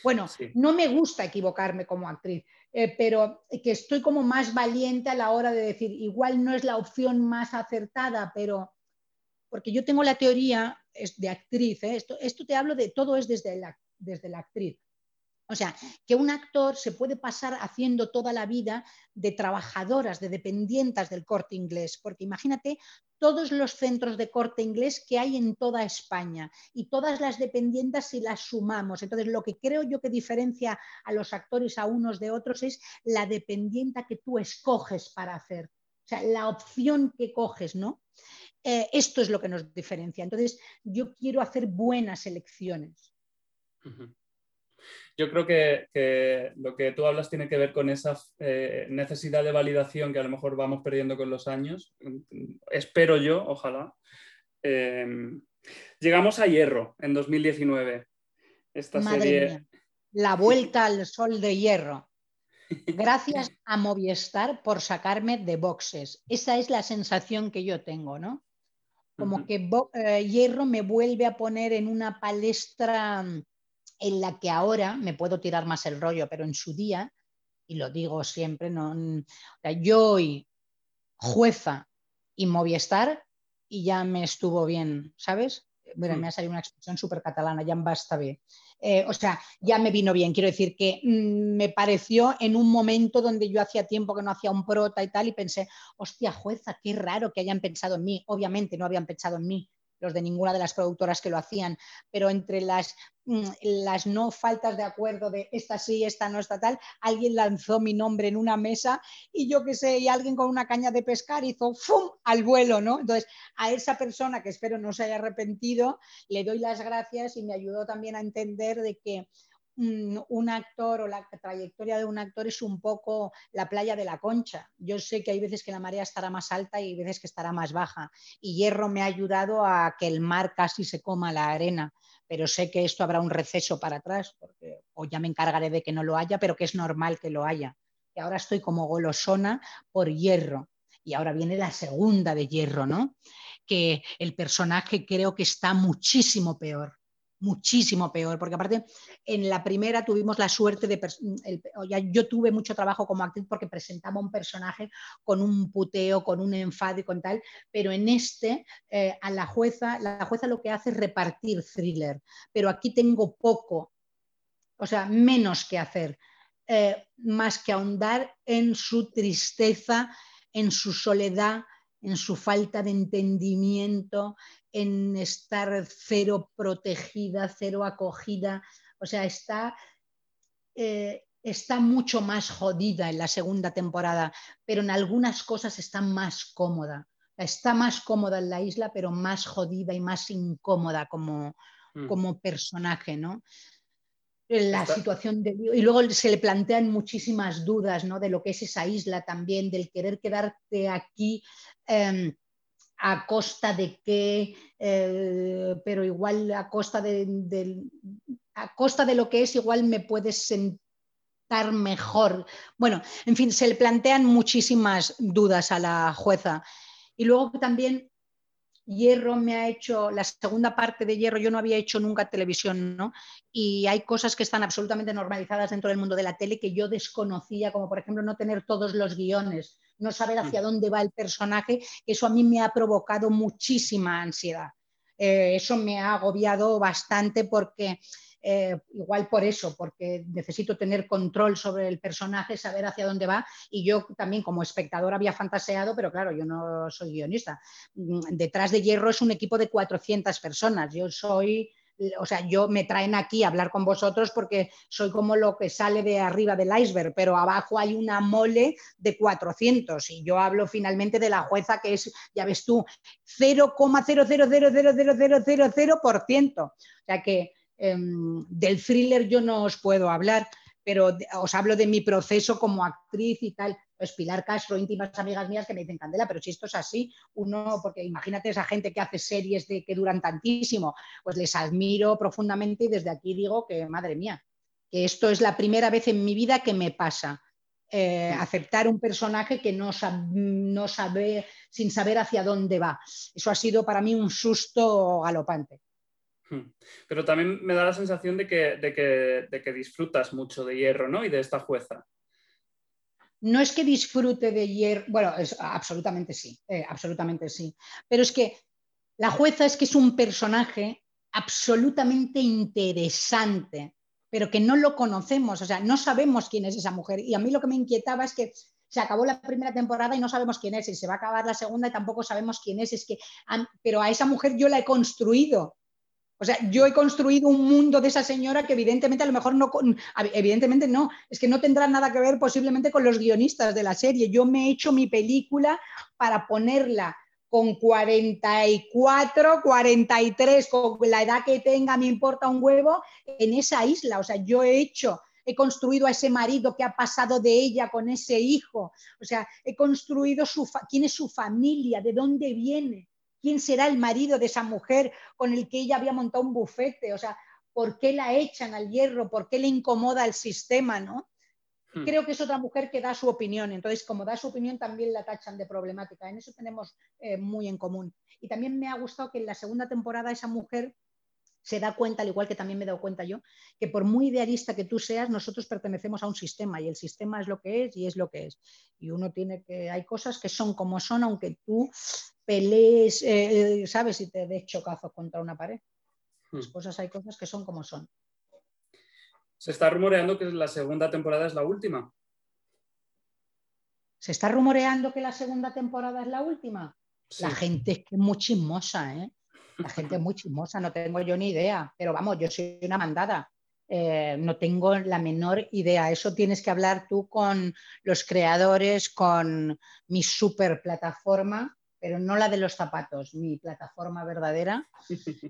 Bueno, no me gusta equivocarme como actriz, eh, pero que estoy como más valiente a la hora de decir, igual no es la opción más acertada, pero porque yo tengo la teoría de actriz, ¿eh? esto, esto, te hablo de todo es desde la, desde la actriz. O sea, que un actor se puede pasar haciendo toda la vida de trabajadoras, de dependientes del corte inglés, porque imagínate todos los centros de corte inglés que hay en toda España y todas las dependientes si las sumamos. Entonces, lo que creo yo que diferencia a los actores a unos de otros es la dependienta que tú escoges para hacer. O sea, la opción que coges, ¿no? Eh, esto es lo que nos diferencia. Entonces, yo quiero hacer buenas elecciones. Yo creo que, lo que tú hablas tiene que ver con esa eh, necesidad de validación que a lo mejor vamos perdiendo con los años. Espero yo, ojalá. Eh, llegamos a Hierro en 2019. Esta serie... La vuelta al sol de Hierro. [laughs] Gracias a Movistar por sacarme de boxes. Esa es la sensación que yo tengo, ¿no? Como que eh, Hierro me vuelve a poner en una palestra en la que ahora me puedo tirar más el rollo, pero en su día, y lo digo siempre, no, yo hoy jueza y Movistar y ya me estuvo bien, ¿sabes? Bueno, me hmm. ha salido una expresión súper catalana, ya me basta bien. Eh, o sea, ya me vino bien. Quiero decir que mm, me pareció en un momento donde yo hacía tiempo que no hacía un prota y tal, y pensé, hostia, jueza, qué raro que hayan pensado en mí. Obviamente no habían pensado en mí, los de ninguna de las productoras que lo hacían, pero entre las, mm, las no faltas de acuerdo de esta sí, esta no, esta tal, alguien lanzó mi nombre en una mesa y yo qué sé, y alguien con una caña de pescar hizo ¡fum! al vuelo, ¿no? Entonces, a esa persona que espero no se haya arrepentido, le doy las gracias y me ayudó también a entender de que un actor o la trayectoria de un actor es un poco la playa de la concha. Yo sé que hay veces que la marea estará más alta y veces que estará más baja. Y Hierro me ha ayudado a que el mar casi se coma la arena. Pero sé que esto habrá un receso para atrás, porque, o ya me encargaré de que no lo haya, pero que es normal que lo haya. Y ahora estoy como golosona por Hierro. Y ahora viene la segunda de Hierro, ¿no? Que el personaje creo que está muchísimo peor muchísimo peor, porque aparte en la primera tuvimos la suerte de, yo tuve mucho trabajo como actriz porque presentaba un personaje con un puteo, con un enfado y con tal, pero en este eh, a la jueza, la jueza lo que hace es repartir thriller, pero aquí tengo poco, o sea, menos que hacer, eh, más que ahondar en su tristeza, en su soledad, en su falta de entendimiento, en estar cero protegida, cero acogida. O sea, está, eh, está mucho más jodida en la segunda temporada, pero en algunas cosas está más cómoda. Está más cómoda en la isla, pero más jodida y más incómoda como, mm. como personaje, ¿no? la situación de y luego se le plantean muchísimas dudas ¿no? de lo que es esa isla también, del querer quedarte aquí em, a costa de qué, eh, pero igual a costa de, a costa de lo que es, igual me puedes sentar mejor. Bueno, en fin, se le plantean muchísimas dudas a la jueza. Y luego también Hierro me ha hecho, la segunda parte de Hierro yo no había hecho nunca televisión, ¿no? Y hay cosas que están absolutamente normalizadas dentro del mundo de la tele que yo desconocía, como por ejemplo no tener todos los guiones, no saber hacia mm. dónde va el personaje, eso a mí me ha provocado muchísima ansiedad. Eh, eso me ha agobiado bastante porque eh, igual por eso, porque necesito tener control sobre el personaje, saber hacia dónde va. Y yo también como espectador había fantaseado, pero claro, yo no soy guionista. Mm, detrás de Hierro es un equipo de 400 personas. Yo soy o sea, yo me traen aquí a hablar con vosotros porque soy como lo que sale de arriba del iceberg, pero abajo hay una mole de 400 y yo hablo finalmente de la jueza que es, ya ves tú, 0,0000000%. O sea que em, del thriller yo no os puedo hablar, pero os hablo de mi proceso como actriz y tal. Pues Pilar Castro, íntimas amigas mías que me dicen Candela, pero si esto es así, uno, porque imagínate esa gente que hace series de, que duran tantísimo, pues les admiro profundamente y desde aquí digo que, madre mía, que esto es la primera vez en mi vida que me pasa. Eh, aceptar un personaje que no, no sabe, sin saber hacia dónde va. Eso ha sido para mí un susto galopante. Hmm. Pero también me da la sensación de que, de que, disfrutas mucho de Hierro, ¿no? Y de esta jueza. No es que disfrute de Hierro, bueno, es, absolutamente sí, eh, absolutamente sí. Pero es que la jueza es que es un personaje absolutamente interesante, pero que no lo conocemos, o sea, no sabemos quién es esa mujer. Y a mí lo que me inquietaba es que se acabó la primera temporada y no sabemos quién es, y se va a acabar la segunda y tampoco sabemos quién es. Es que, pero a esa mujer yo la he construido o sea, yo he construido un mundo de esa señora que evidentemente a lo mejor no, evidentemente no, es que no tendrá nada que ver posiblemente con los guionistas de la serie. Yo me he hecho mi película para ponerla con 44, 43, con la edad que tenga, me importa un huevo, en esa isla. O sea, yo he hecho, he construido a ese marido que ha pasado de ella con ese hijo. O sea, he construido su quién es su familia, de dónde viene quién será el marido de esa mujer con el que ella había montado un bufete, o sea, por qué la echan al hierro, por qué le incomoda el sistema, ¿no? Hmm. Creo que es otra mujer que da su opinión, entonces como da su opinión también la tachan de problemática, en eso tenemos eh, muy en común. Y también me ha gustado que en la segunda temporada esa mujer se da cuenta, al igual que también me he dado cuenta yo, que por muy idealista que tú seas, nosotros pertenecemos a un sistema y el sistema es lo que es y es lo que es. Y uno tiene que, hay cosas que son como son, aunque tú pelees, eh, ¿sabes? Y te des chocazo contra una pared. Las hmm. cosas, hay cosas que son como son. Se está rumoreando que la segunda temporada es la última. ¿Se está rumoreando que la segunda temporada es la última? La gente es que muy chismosa, ¿eh? La gente es muy chismosa, no tengo yo ni idea, pero vamos, yo soy una mandada. Eh, no tengo la menor idea. Eso tienes que hablar tú con los creadores, con mi super plataforma, pero no la de los zapatos, mi plataforma verdadera.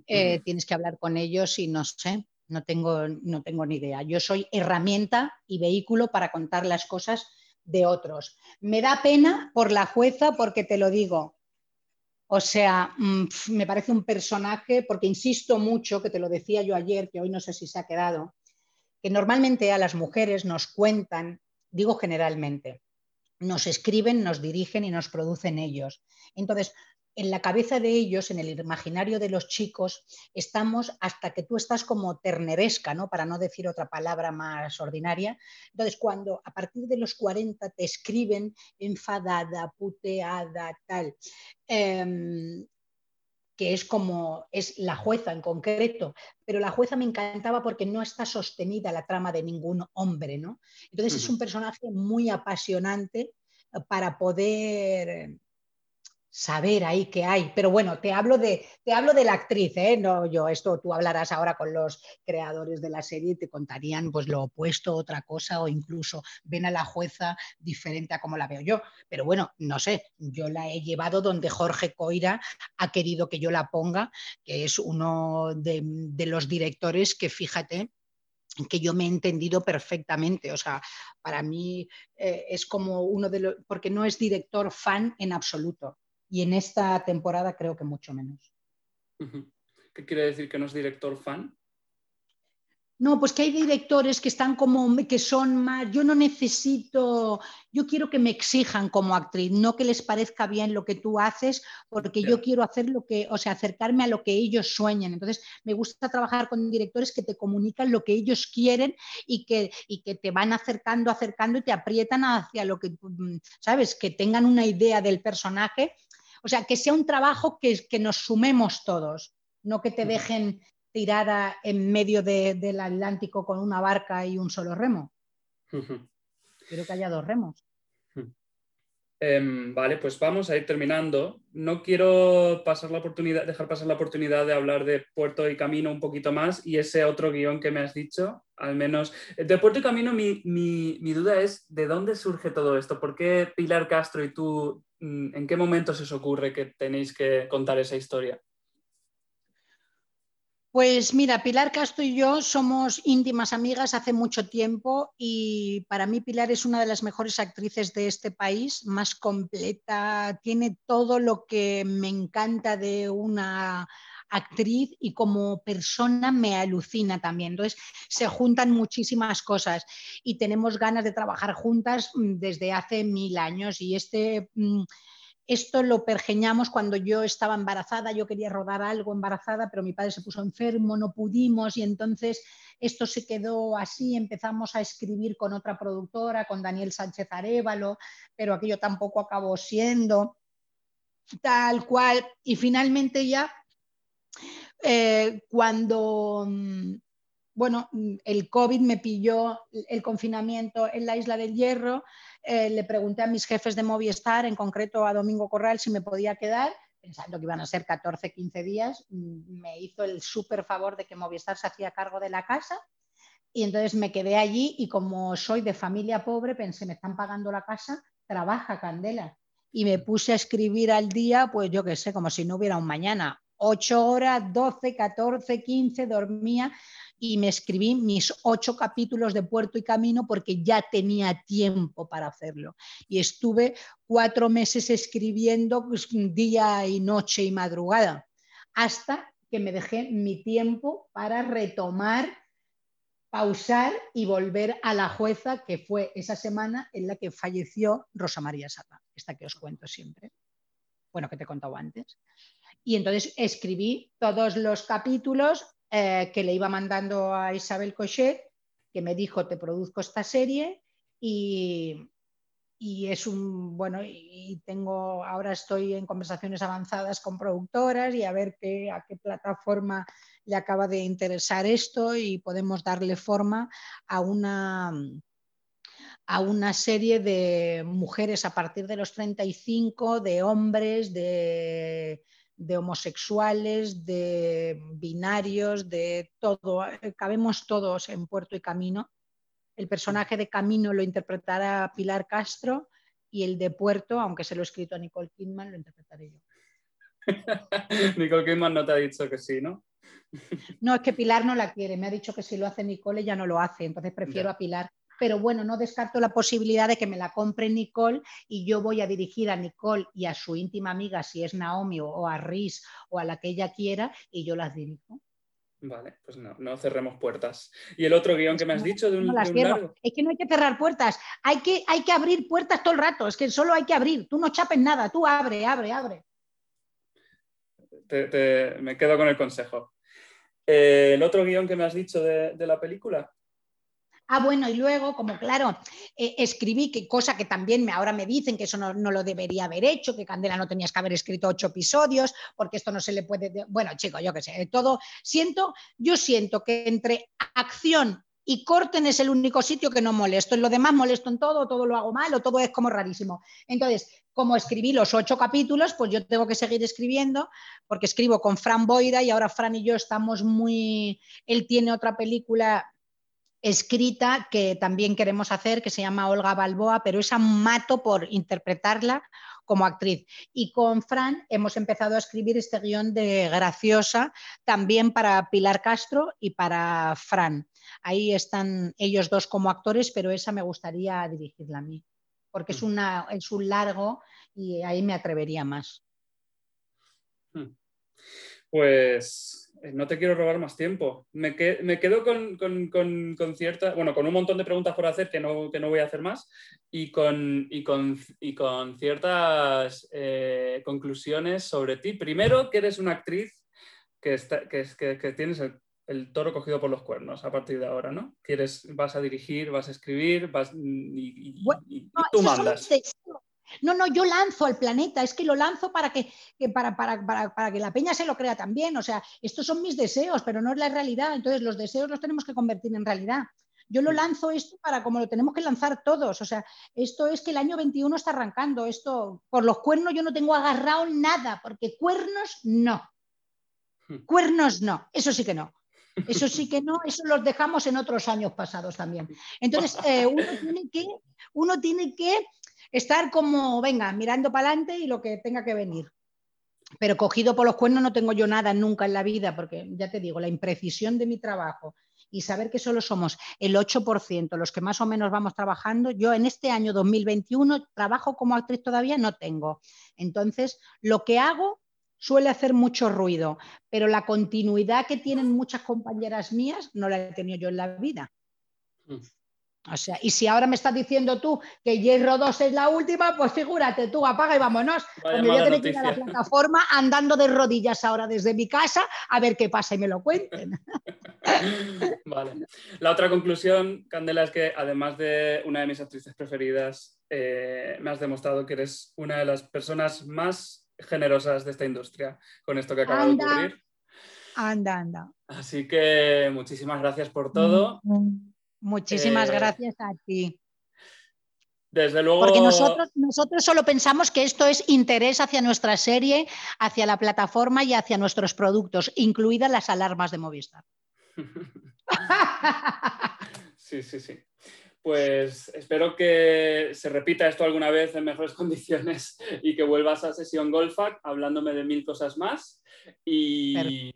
Eh, tienes que hablar con ellos y no sé, no tengo, no tengo ni idea. Yo soy herramienta y vehículo para contar las cosas de otros. Me da pena por la jueza porque te lo digo. O sea, mm, me parece un personaje, porque insisto mucho, que te lo decía yo ayer, que hoy no sé si se ha quedado, que normalmente a las mujeres nos cuentan, digo generalmente, nos escriben, nos dirigen y nos producen ellos. Entonces, en la cabeza de ellos, en el imaginario de los chicos, estamos hasta que tú estás como terneresca, ¿no? Para no decir otra palabra más ordinaria. Entonces, cuando a partir de los 40 te escriben enfadada, puteada, tal, em, que es como es la jueza en concreto, pero la jueza me encantaba porque no está sostenida la trama de ningún hombre, ¿no? Entonces es un personaje muy apasionante para poder saber ahí qué hay. Pero bueno, te hablo de, te hablo de la actriz, ¿eh? No, yo, esto tú hablarás ahora con los creadores de la serie y te contarían pues lo opuesto, otra cosa, o incluso ven a la jueza diferente a como la veo yo. Pero bueno, no sé, yo la he llevado donde Jorge Coira ha querido que yo la ponga, que es uno de, los directores que fíjate que yo me he entendido perfectamente. O sea, para mí eh, es como uno de los, porque no es director fan en absoluto y en esta temporada creo que mucho menos. ¿Qué quiere decir que no es director fan? No, pues que hay directores que están como, que son más, yo no necesito, yo quiero que me exijan como actriz, no que les parezca bien lo que tú haces, porque yo quiero hacer lo que, o sea, acercarme a lo que ellos sueñan. Entonces, me gusta trabajar con directores que te comunican lo que ellos quieren y que, y que te van acercando, acercando y te aprietan hacia lo que, mm, ¿sabes? Que tengan una idea del personaje o sea, que sea un trabajo que, que nos sumemos todos, no que te dejen tirada en medio del Atlántico con una barca y un solo remo. Quiero que haya dos remos. Em, vale, pues vamos a ir terminando. No quiero pasar la oportunidad, dejar pasar la oportunidad de hablar de Puerto y Camino un poquito más y ese otro guion que me has dicho, al menos. De Puerto y Camino, mi, mi duda es de dónde surge todo esto. ¿Por qué Pilar Castro y tú, mm, en qué momento se os ocurre que tenéis que contar esa historia? Pues mira, Pilar Castro y yo somos íntimas amigas hace mucho tiempo y para mí Pilar es una de las mejores actrices de este país, más completa, tiene todo lo que me encanta de una actriz y como persona me alucina también. Entonces se juntan muchísimas cosas y tenemos ganas de trabajar juntas mm, desde hace mil años y este... Mm, esto lo pergeñamos cuando yo estaba embarazada, yo quería rodar algo embarazada, pero mi padre se puso enfermo, no pudimos y entonces esto se quedó así, empezamos a escribir con otra productora, con Daniel Sánchez Arevalo, pero aquello tampoco acabó siendo tal cual. Y finalmente ya, eh, cuando mm, bueno, mm, el COVID me pilló el confinamiento en la isla del Hierro, eh, le pregunté a mis jefes de Movistar, en concreto a Domingo Corral, si me podía quedar, pensando que iban a ser 14, 15 días, mm, me hizo el súper favor de que Movistar se hacía cargo de la casa y entonces me quedé allí y como soy de familia pobre, pensé, me están pagando la casa, trabaja Candela. Y me puse a escribir al día, pues yo qué sé, como si no hubiera un mañana. 8 horas, 12, 14, 15, dormía y me escribí mis ocho capítulos de Puerto y Camino porque ya tenía tiempo para hacerlo. Y estuve cuatro meses escribiendo pues, día y noche y madrugada, hasta que me dejé mi tiempo para retomar, pausar y volver a la jueza, que fue esa semana en la que falleció Rosa María Sapa, esta que os cuento siempre. Bueno, que te he contado antes. Y entonces escribí todos los capítulos eh, que le iba mandando a Isabel Cochet, que me dijo, te produzco esta serie y, es un, bueno, y tengo, ahora estoy en conversaciones avanzadas con productoras y a ver qué, a qué plataforma le acaba de interesar esto y podemos darle forma a una, a una serie de mujeres a partir de los 35, de hombres, de de homosexuales, de binarios, de todo. Eh, cabemos todos en Puerto y Camino. El personaje de Camino lo interpretará Pilar Castro y el de Puerto, aunque se lo he escrito a Nicole Kidman, lo interpretaré yo. [laughs] Nicole Kidman no te ha dicho que sí, ¿no? no, es que Pilar no la quiere. Me ha dicho que si lo hace Nicole, ella no lo hace. Entonces prefiero a Pilar pero bueno, no descarto la posibilidad de que me la compre Nicole y yo voy a dirigir a Nicole y a su íntima amiga, si es Naomi o, a Riz o a la que ella quiera, y yo las dirijo. Vale, pues no, no cerremos puertas. ¿Y el otro guion que me has dicho de un, Es que no hay que cerrar puertas, hay que, hay que abrir puertas todo el rato, es que solo hay que abrir, tú no chapes nada, tú abre, abre, abre. me quedo con el consejo. Eh, ¿El otro guion que me has dicho de, de la película? Ah, bueno, y luego, como claro, eh, escribí que cosa que también me, ahora me dicen que eso no, lo debería haber hecho, que Candela no tenías que haber escrito ocho episodios, porque esto no se le puede. Bueno, chicos, yo qué sé, todo. Siento, yo siento que entre acción y corten es el único sitio que no molesto. En lo demás molesto en todo, todo lo hago mal o todo es como rarísimo. Entonces, como escribí los ocho capítulos, pues yo tengo que seguir escribiendo, porque escribo con Fran Boira y ahora Fran y yo estamos muy. Él tiene otra película escrita que también queremos hacer, que se llama Olga Balboa, pero esa mato por interpretarla como actriz. Y con Fran hemos empezado a escribir este guion de Graciosa, también para Pilar Castro y para Fran. Ahí están ellos dos como actores, pero esa me gustaría dirigirla a mí, porque es, mm. una, es un largo y ahí me atrevería más. Hmm. Pues no te quiero robar más tiempo. Me, quedo con, cierta, bueno, con un montón de preguntas por hacer que no, voy a hacer más y con, con, ciertas eh, conclusiones sobre ti. Primero, que eres una actriz que, que, tienes el, toro cogido por los cuernos a partir de ahora, ¿no? Quieres, vas a dirigir, vas a escribir, vas y, tú mandas. No, no, yo lanzo al planeta, es que lo lanzo para que, para, para, que la peña se lo crea también. O sea, estos son mis deseos, pero no es la realidad. Entonces, los deseos los tenemos que convertir en realidad. Yo lo lanzo esto para como lo tenemos que lanzar todos. O sea, esto es que el año 21 está arrancando. Esto, por los cuernos yo no tengo agarrado nada, porque cuernos no. Hmm. Cuernos no, eso sí que no. Eso sí que no, eso los dejamos en otros años pasados también. Entonces, eh, uno, tiene que, uno tiene que estar como, venga, mirando para adelante y lo que tenga que venir. Pero cogido por los cuernos no tengo yo nada nunca en la vida, porque ya te digo, la imprecisión de mi trabajo y saber que solo somos el 8% los que más o menos vamos trabajando, yo en este año 2021 trabajo como actriz todavía no tengo. Entonces, lo que hago suele hacer mucho ruido, pero la continuidad que tienen muchas compañeras mías no la he tenido yo en la vida. Mm. O sea, y si ahora me estás diciendo tú que Hierro 2 es la última, pues figúrate tú, apaga y vámonos. me voy a tener que ir a la plataforma andando de rodillas ahora desde mi casa a ver qué pasa y me lo cuenten. [laughs] vale. La otra conclusión, Candela, es que además de una de mis actrices preferidas, eh, me has demostrado que eres una de las personas más generosas de esta industria con esto que acaba de ocurrir. Anda, anda. Así que muchísimas gracias por todo. Muchísimas eh, gracias a ti. Desde luego. Porque nosotros, nosotros solo pensamos que esto es interés hacia nuestra serie, hacia la plataforma y hacia nuestros productos, incluidas las alarmas de Movistar. [laughs] sí, sí, sí pues espero que se repita esto alguna vez en mejores [laughs] condiciones y que vuelvas a sesión Golfac hablándome de mil cosas más. Y,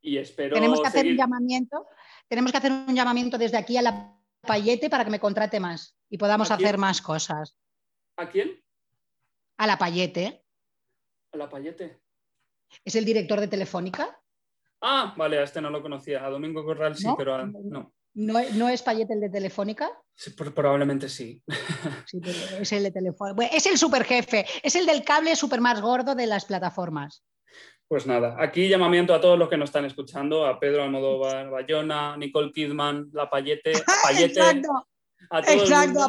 espero. Tenemos que hacer un llamamiento. Tenemos que hacer un llamamiento desde aquí a la Payete para que me contrate más y podamos hacer más cosas. ¿A quién? A la Payete. ¿A la Payete? ¿Es el director de Telefónica? Ah, vale, a este no lo conocía. A Domingo Corral sí, pero a... no. ¿No, es Payet el de Telefónica? probablemente sí. [laughs] es el de Telefónica. es el super jefe, es el del cable super más gordo de las plataformas. Pues nada, aquí llamamiento a todos los que nos están escuchando, a Pedro Almodóvar, Bayona, Nicole Kidman, La Payete, [laughs] Payete Exacto,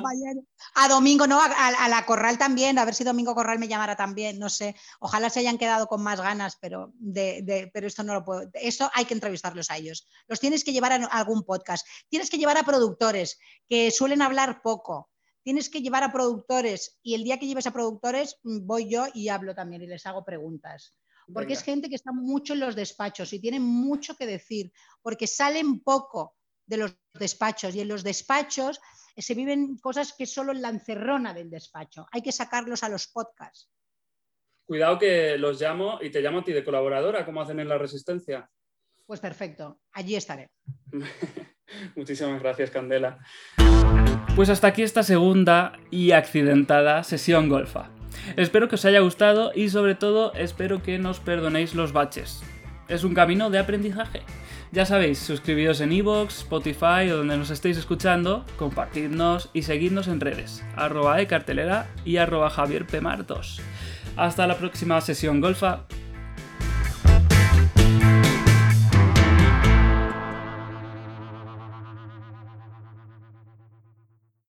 a, Domingo, no, a, la Corral también, a ver si Domingo Corral me llamara también, no sé. Ojalá se hayan quedado con más ganas, pero, de, pero esto no lo puedo. Eso hay que entrevistarlos a ellos. Los tienes que llevar a algún podcast. Tienes que llevar a productores que suelen hablar poco. Tienes que llevar a productores y el día que lleves a productores mm, voy yo y hablo también y les hago preguntas. Porque es gente que está mucho en los despachos y tienen mucho que decir, porque salen poco de los despachos y en los despachos se viven cosas que solo en la encerrona del despacho. Hay que sacarlos a los podcasts. Cuidado que los llamo y te llamo a ti de colaboradora, como hacen en la Resistencia. Pues perfecto, allí estaré. [laughs] Muchísimas gracias, Candela. Pues hasta aquí esta segunda y accidentada sesión golfa. Espero que os haya gustado y sobre todo espero que nos perdonéis los baches. Es un camino de aprendizaje. Ya sabéis, suscribíos en iVoox, Spotify o donde nos estéis escuchando, compartidnos y seguidnos en redes, arroba cartelera y arroba Javier 2 Hasta la próxima sesión golfa.